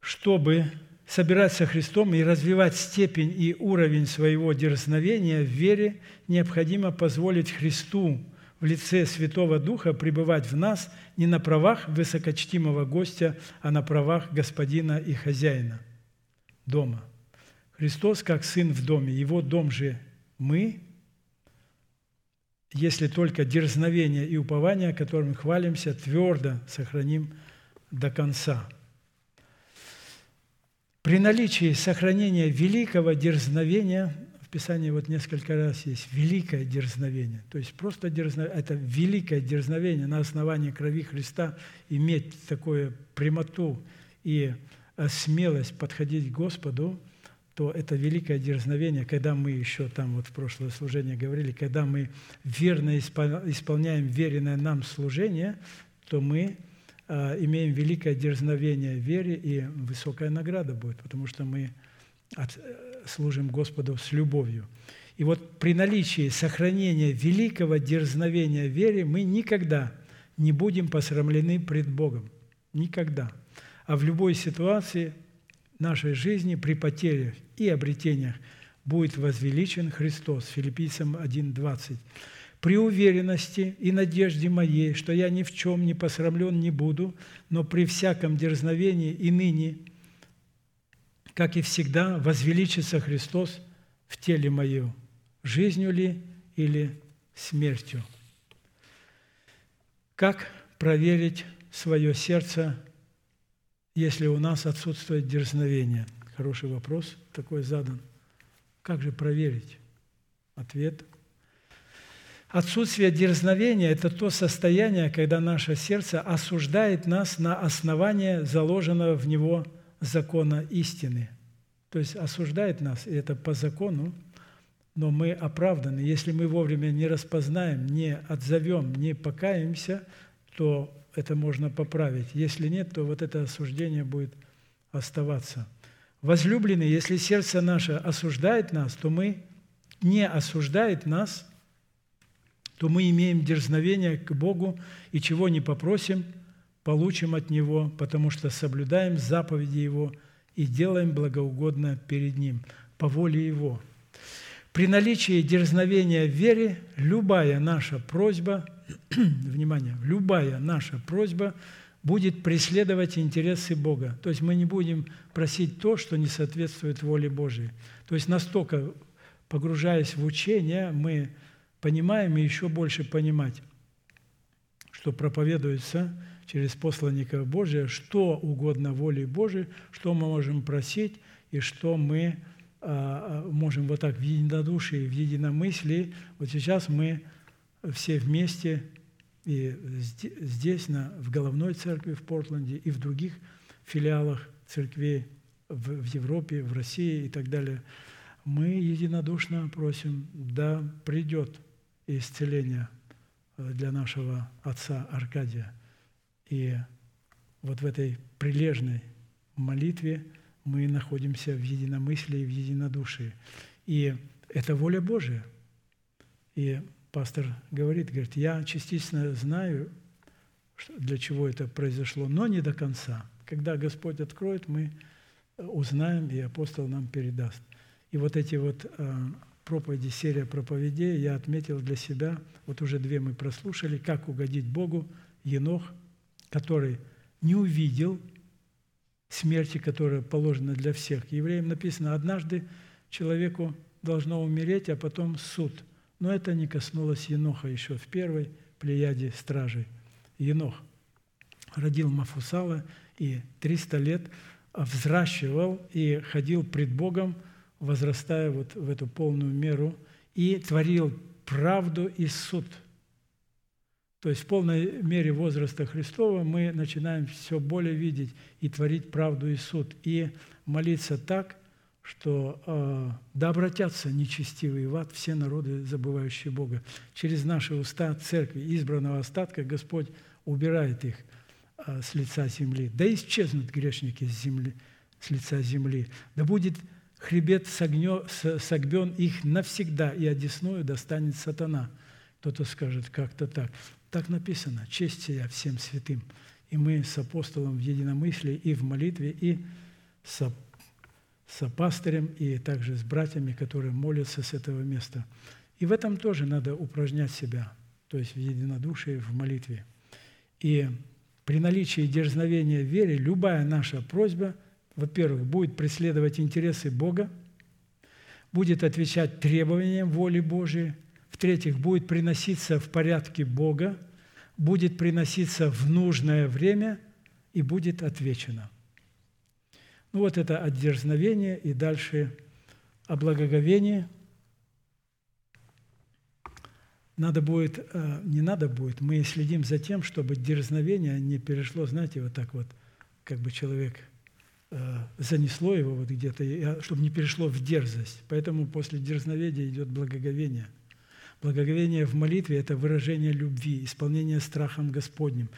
E: Чтобы собираться Христом и развивать степень и уровень своего дерзновения в вере, необходимо позволить Христу в лице Святого Духа пребывать в нас не на правах высокочтимого гостя, а на правах господина и хозяина дома. Христос как Сын в доме, Его дом же мы, если только дерзновение и упование, которым хвалимся, твердо сохраним до конца. При наличии сохранения великого дерзновения, в Писании вот несколько раз есть великое дерзновение, то есть просто дерзновение, это великое дерзновение на основании крови Христа иметь такую прямоту и э, смелость подходить к Господу – то это великое дерзновение, когда мы еще там вот в прошлое служение говорили, когда мы верно исполняем веренное нам служение, то мы а, имеем великое дерзновение в вере, и высокая награда будет, потому что мы э, служим Господу с любовью. И вот при наличии сохранения великого дерзновения в вере мы никогда не будем посрамлены пред Богом. Никогда. А в любой ситуации нашей жизни при потерях и обретениях будет возвеличен Христос. Филиппийцам 1.20. «При уверенности и надежде моей, что я ни в чем не посрамлен не буду, но при всяком дерзновении и ныне, как и всегда, возвеличится Христос в теле моем, жизнью ли или смертью». Как проверить свое сердце если у нас отсутствует дерзновение? Хороший вопрос такой задан. Как же проверить? Ответ. Отсутствие дерзновения – это то состояние, когда наше сердце осуждает нас на основании заложенного в него закона истины. То есть осуждает нас, и это по закону, но мы оправданы. Если мы вовремя не распознаем, не отзовем, не покаемся, то это можно поправить. Если нет, то вот это осуждение будет оставаться. Возлюбленные, если сердце наше осуждает нас, то мы не осуждает нас, то мы имеем дерзновение к Богу, и чего не попросим, получим от Него, потому что соблюдаем заповеди Его и делаем благоугодно перед Ним, по воле Его. При наличии дерзновения в вере любая наша просьба, внимание, любая наша просьба будет преследовать интересы Бога. То есть мы не будем просить то, что не соответствует воле Божьей. То есть настолько погружаясь в учение, мы понимаем и еще больше понимать, что проповедуется через посланников Божия, что угодно воле Божией, что мы можем просить и что мы а, а, можем вот так в единодушии, в единомыслии. Вот сейчас мы все вместе и здесь, на, в Головной церкви в Портленде, и в других филиалах церквей в, в Европе, в России и так далее – мы единодушно просим, да придет исцеление э, для нашего отца Аркадия. И вот в этой прилежной молитве мы находимся в единомыслии, в единодушии. И это воля Божия. И пастор говорит, говорит, я частично знаю, для чего это произошло, но не до конца. Когда Господь откроет, мы узнаем, и апостол нам передаст. И вот эти вот э, проповеди, серия проповедей я отметил для себя, вот уже две мы прослушали, как угодить Богу, Енох, который не увидел смерти, которая положена для всех. Евреям написано, однажды человеку должно умереть, а потом суд. Но это не коснулось Еноха еще в первой плеяде стражей. Енох родил Мафусала и 300 лет взращивал и ходил пред Богом – возрастая вот в эту полную меру, и творил правду и суд. То есть в полной мере возраста Христова мы начинаем все более видеть и творить правду и суд, и молиться так, что э, да обратятся нечестивые в ад все народы, забывающие Бога. Через наши уста церкви, избранного остатка, Господь убирает их э, с лица земли. Да исчезнут грешники с, земли, с лица земли. Да будет хребет согбен их навсегда, и одесную достанет сатана. Кто-то скажет, как-то так. Так написано, честь сия всем святым. И мы с апостолом в единомыслии и в молитве, и с, с пастырем, и также с братьями, которые молятся с этого места. И в этом тоже надо упражнять себя, то есть в единодушии, в молитве. И при наличии дерзновения в вере любая наша просьба – во-первых, будет преследовать интересы Бога, будет отвечать требованиям воли Божией, в-третьих, будет приноситься в порядке Бога, будет приноситься в нужное время и будет отвечено. Ну вот это от дерзновения и дальше о благоговении. Надо будет, э, не надо будет, мы следим за тем, чтобы дерзновение не перешло, знаете, вот так вот, как бы человек – Э, занесло его вот где-то, а, чтобы не перешло в дерзость. Поэтому после дерзновения идет благоговение. Благоговение в молитве – это выражение любви, исполнение страхом Господним,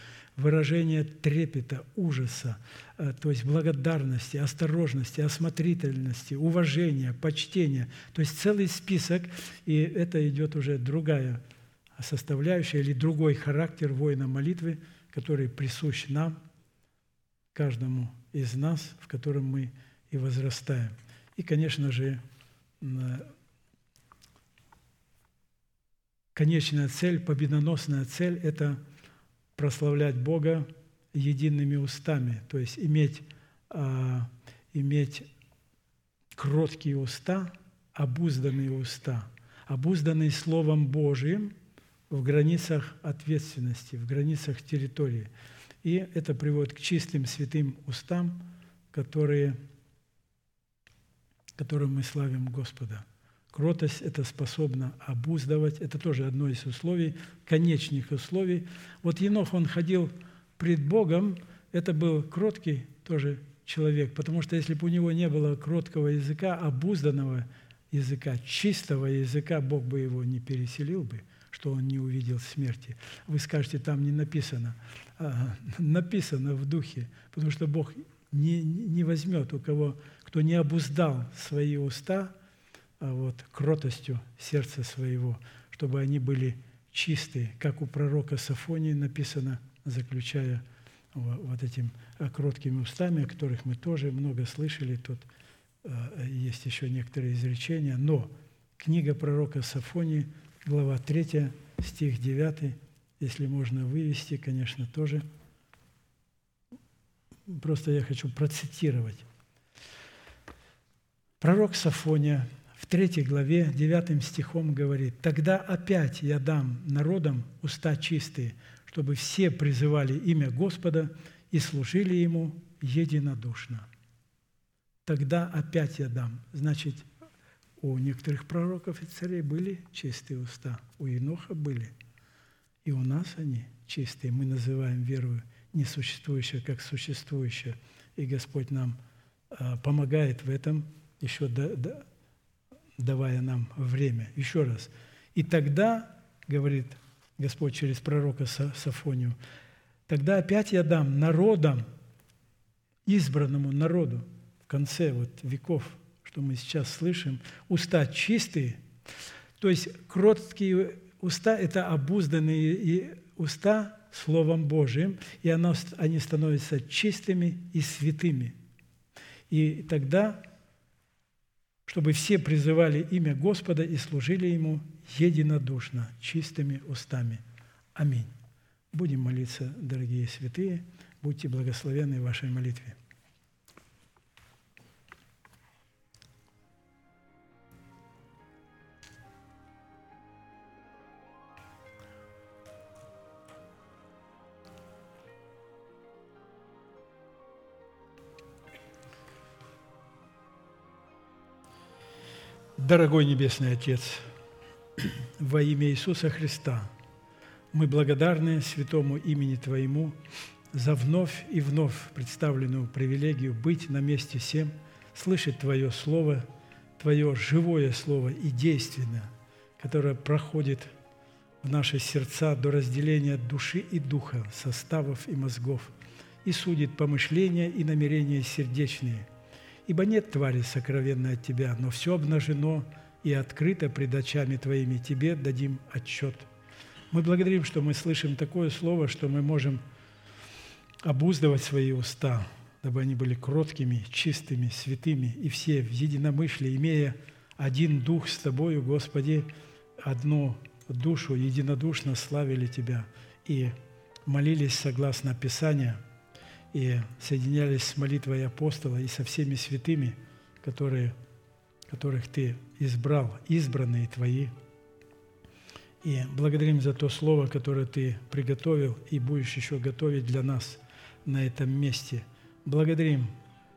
E: выражение трепета, ужаса, э, то есть благодарности, осторожности, осмотрительности, уважения, почтения. То есть целый список, и это идет уже другая составляющая или другой характер воина молитвы, который присущ нам, каждому из нас, в котором мы и возрастаем. И, конечно же, конечная цель, победоносная цель – это прославлять Бога едиными устами, то есть иметь, а, иметь кроткие уста, обузданные уста, обузданные Словом Божиим в границах ответственности, в границах территории – и это приводит к чистым святым устам, которые, которым мы славим Господа. Кротость – это способно обуздывать, это тоже одно из условий, конечных условий. Вот Енох, он ходил пред Богом, это был кроткий тоже человек, потому что если бы у него не было кроткого языка, обузданного языка, чистого языка, Бог бы его не переселил бы, что он не увидел смерти. Вы скажете, там не написано написано в духе, потому что Бог не, не возьмет, у кого, кто не обуздал свои уста а вот, кротостью сердца своего, чтобы они были чистые, как у пророка Сафонии написано, заключая вот этим э, кроткими устами, о которых мы тоже много слышали, тут э, есть еще некоторые изречения, но книга пророка Сафонии, глава 3, стих 9, если можно вывести, конечно, тоже. Просто я хочу процитировать. Пророк Сафония в третьей главе, девятым стихом говорит, «Тогда опять я дам народам уста чистые, чтобы все призывали имя Господа и служили Ему единодушно». Тогда опять я дам. Значит, у некоторых пророков и царей были чистые уста, у Еноха были. И у нас они чистые. Мы называем веру несуществующее как существующее. И Господь нам а, помогает в этом еще до, до, давая нам время. Еще раз. И тогда, говорит Господь через пророка Сафонию, тогда опять я дам народам, избранному народу, в конце вот веков, что мы сейчас слышим, уста чистые, то есть кроткие уста – это обузданные уста Словом Божиим, и они становятся чистыми и святыми. И тогда чтобы все призывали имя Господа и служили Ему единодушно, чистыми устами. Аминь. Будем молиться, дорогие святые, будьте благословенны в вашей молитве. Дорогой Небесный Отец, во имя Иисуса Христа, мы благодарны святому имени Твоему за вновь и вновь представленную привилегию быть на месте всем, слышать Твое Слово, Твое живое Слово и действенное, которое проходит в наши сердца до разделения души и духа, составов и мозгов, и судит помышления и намерения сердечные – Ибо нет твари сокровенной от Тебя, но все обнажено и открыто пред очами Твоими. Тебе дадим отчет. Мы благодарим, что мы слышим такое слово, что мы можем обуздывать свои уста, дабы они были кроткими, чистыми, святыми, и все в единомышлии, имея один дух с Тобою, Господи, одну душу, единодушно славили Тебя и молились согласно Писанию – и соединялись с молитвой апостола и со всеми святыми, которые, которых Ты избрал, избранные Твои. И благодарим за то слово, которое Ты приготовил и будешь еще готовить для нас на этом месте. Благодарим,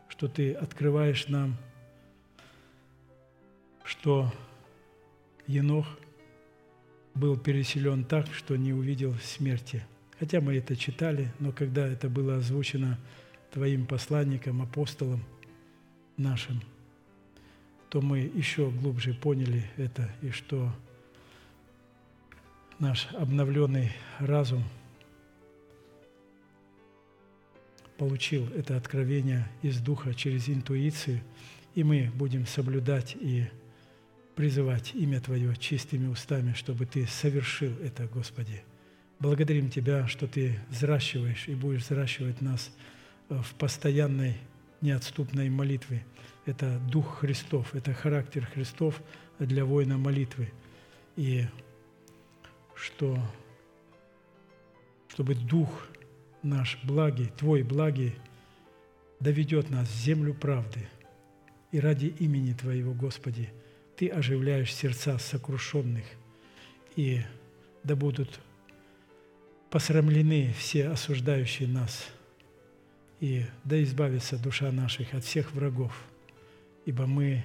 E: что Ты открываешь нам, что Енох был переселен так, что не увидел смерти – Хотя мы это читали, но когда это было озвучено Твоим посланником, апостолом нашим, то мы еще глубже поняли это, и что наш обновленный разум получил это откровение из Духа через интуицию, и мы будем соблюдать и призывать имя Твое чистыми устами, чтобы Ты совершил это, Господи – Благодарим Тебя, что Ты взращиваешь и будешь взращивать нас э, в постоянной, неотступной молитве. Это Дух Христов, это характер Христов для воина молитвы. И что, чтобы Дух наш благий, Твой благий, доведет нас в землю правды. И ради имени Твоего, Господи, Ты оживляешь сердца сокрушенных, и да будут посрамлены все осуждающие нас, и да избавится душа наших от всех врагов, ибо мы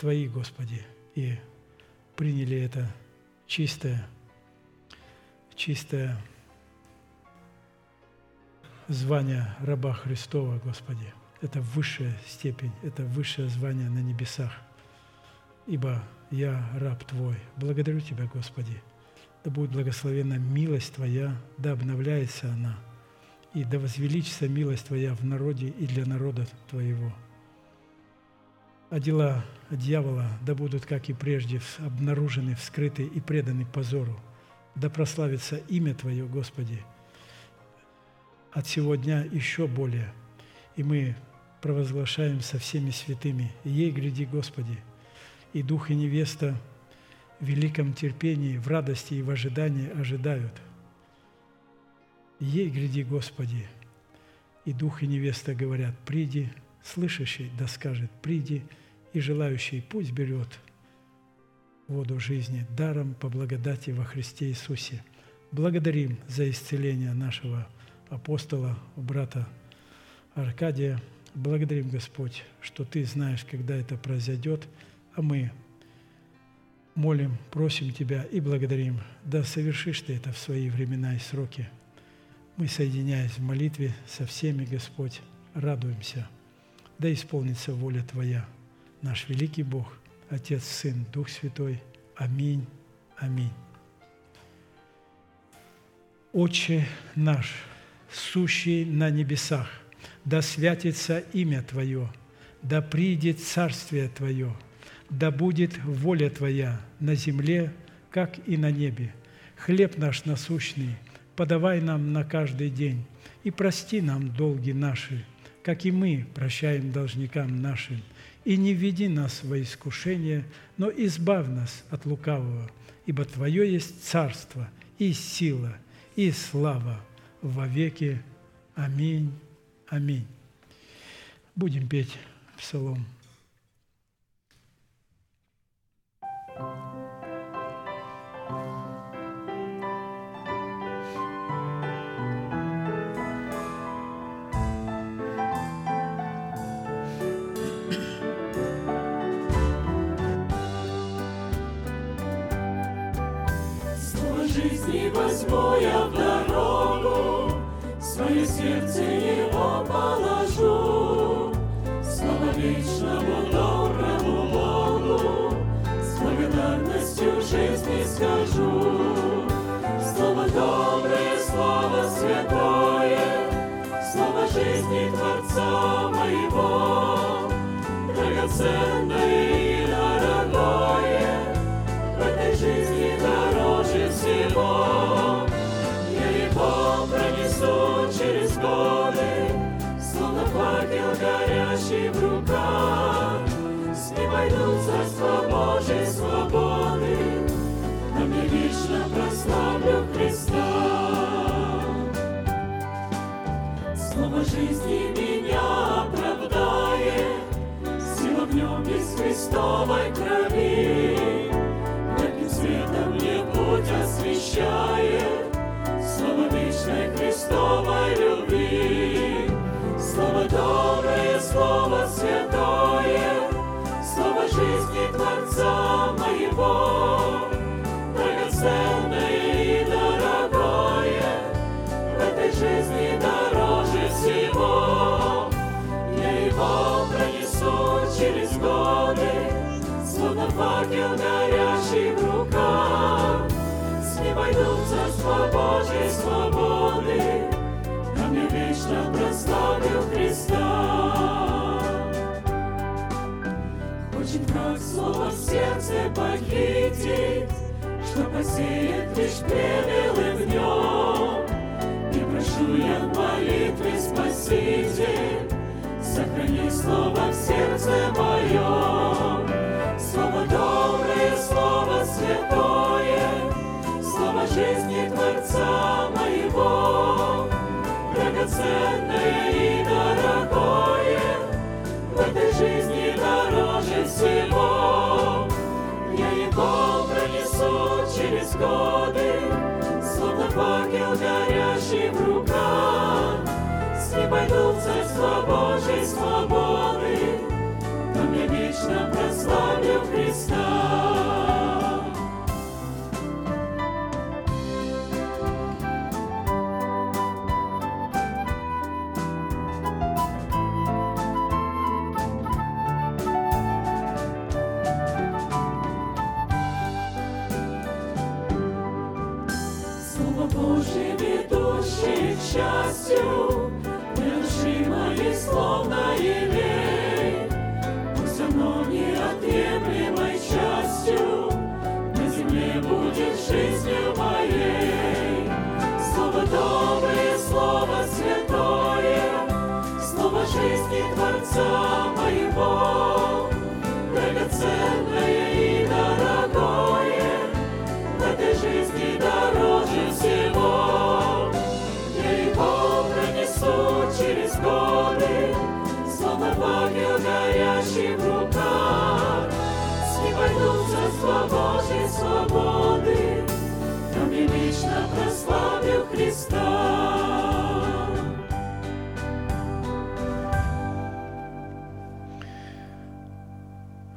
E: Твои, Господи, и приняли это чистое, чистое звание раба Христова, Господи. Это высшая степень, это высшее звание на небесах. Ибо я раб Твой. Благодарю Тебя, Господи, да будет благословена милость Твоя, да обновляется она, и да возвеличится милость Твоя в народе и для народа Твоего. А дела дьявола да будут, как и прежде, обнаружены, вскрыты и преданы позору. Да прославится имя Твое, Господи, от сегодня еще более. И мы провозглашаем со всеми святыми. Ей гряди, Господи, и Дух и невеста в великом терпении, в радости и в ожидании ожидают. Ей гряди, Господи, и Дух и невеста говорят, приди, слышащий да скажет, приди, и желающий пусть берет воду жизни даром по благодати во Христе Иисусе. Благодарим за исцеление нашего апостола, брата Аркадия. Благодарим, Господь, что Ты знаешь, когда это произойдет, а мы молим, просим Тебя и благодарим. Да совершишь Ты это в свои времена и сроки. Мы, соединяясь в молитве со всеми, Господь, радуемся. Да исполнится воля Твоя, наш великий Бог, Отец, Сын, Дух Святой. Аминь. Аминь. Отче наш, сущий на небесах, да святится имя Твое, да придет Царствие Твое, да будет воля Твоя на земле, как и на небе. Хлеб наш насущный подавай нам на каждый день, и прости нам долги наши, как и мы прощаем должникам нашим. И не введи нас во искушение, но избавь нас от лукавого, ибо Твое есть царство и сила и слава во веки. Аминь. Аминь. Будем петь псалом.
B: Жизни возьму я в дорогу, Свое сердце его положу. Слава вечному доброму Богу, С благодарностью жизни скажу. Слово доброе, слово святое, Слово жизни Творца моего, Драгоценное Слово жизни меня оправдает, Сила в нем без Христовой крови. Каким светом мне путь освещает. Слово вечной Христовой любви. Слово доброе, слово святое, Слово жизни Творца моего, Драгоценное и дорогое, В этой жизни Словно факел горящий в руках. С ним царство Божьей свободы, Там я вечно прославлю Христа. Хочет враг слово в сердце похитить, Что посеет лишь плевелы в нем. И прошу я в молитве, Спаситель, Сохрани слово в сердце моем. Слово святое, Слово жизни Творца моего, Драгоценное и дорогое, В этой жизни дороже всего. Я его пронесу через годы, Словно факел горящий в руках. С ним пойду в царство Божьей свободы, Там я вечно прославлю Христа.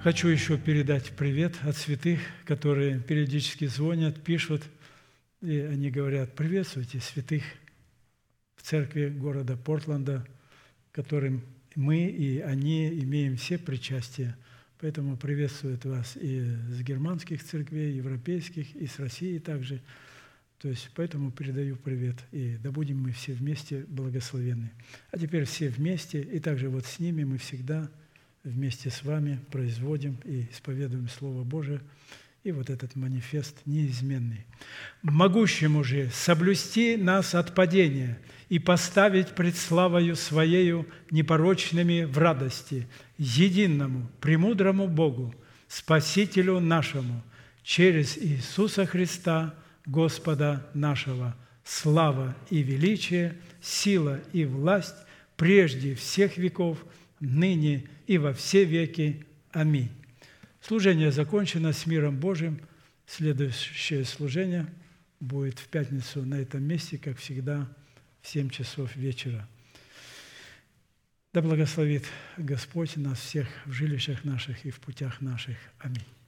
E: Хочу еще передать привет от святых, которые периодически звонят, пишут, и они говорят, приветствуйте святых в церкви города Портленда, которым мы и они имеем все причастия. Поэтому приветствуют вас и с германских церквей, европейских, и с России также. То есть поэтому передаю привет. И да будем мы все вместе благословенны. А теперь все вместе, и также вот с ними мы всегда вместе с вами производим и исповедуем Слово Божие, и вот этот манифест неизменный. «Могущему же соблюсти нас от падения и поставить пред славою Своею непорочными в радости, единому, премудрому Богу, Спасителю нашему, через Иисуса Христа, Господа нашего, слава и величие, сила и власть прежде всех веков, ныне и во все веки. Аминь. Служение закончено с миром Божьим. Следующее служение будет в пятницу на этом месте, как всегда, в 7 часов вечера. Да благословит Господь нас всех в жилищах наших и в путях наших. Аминь.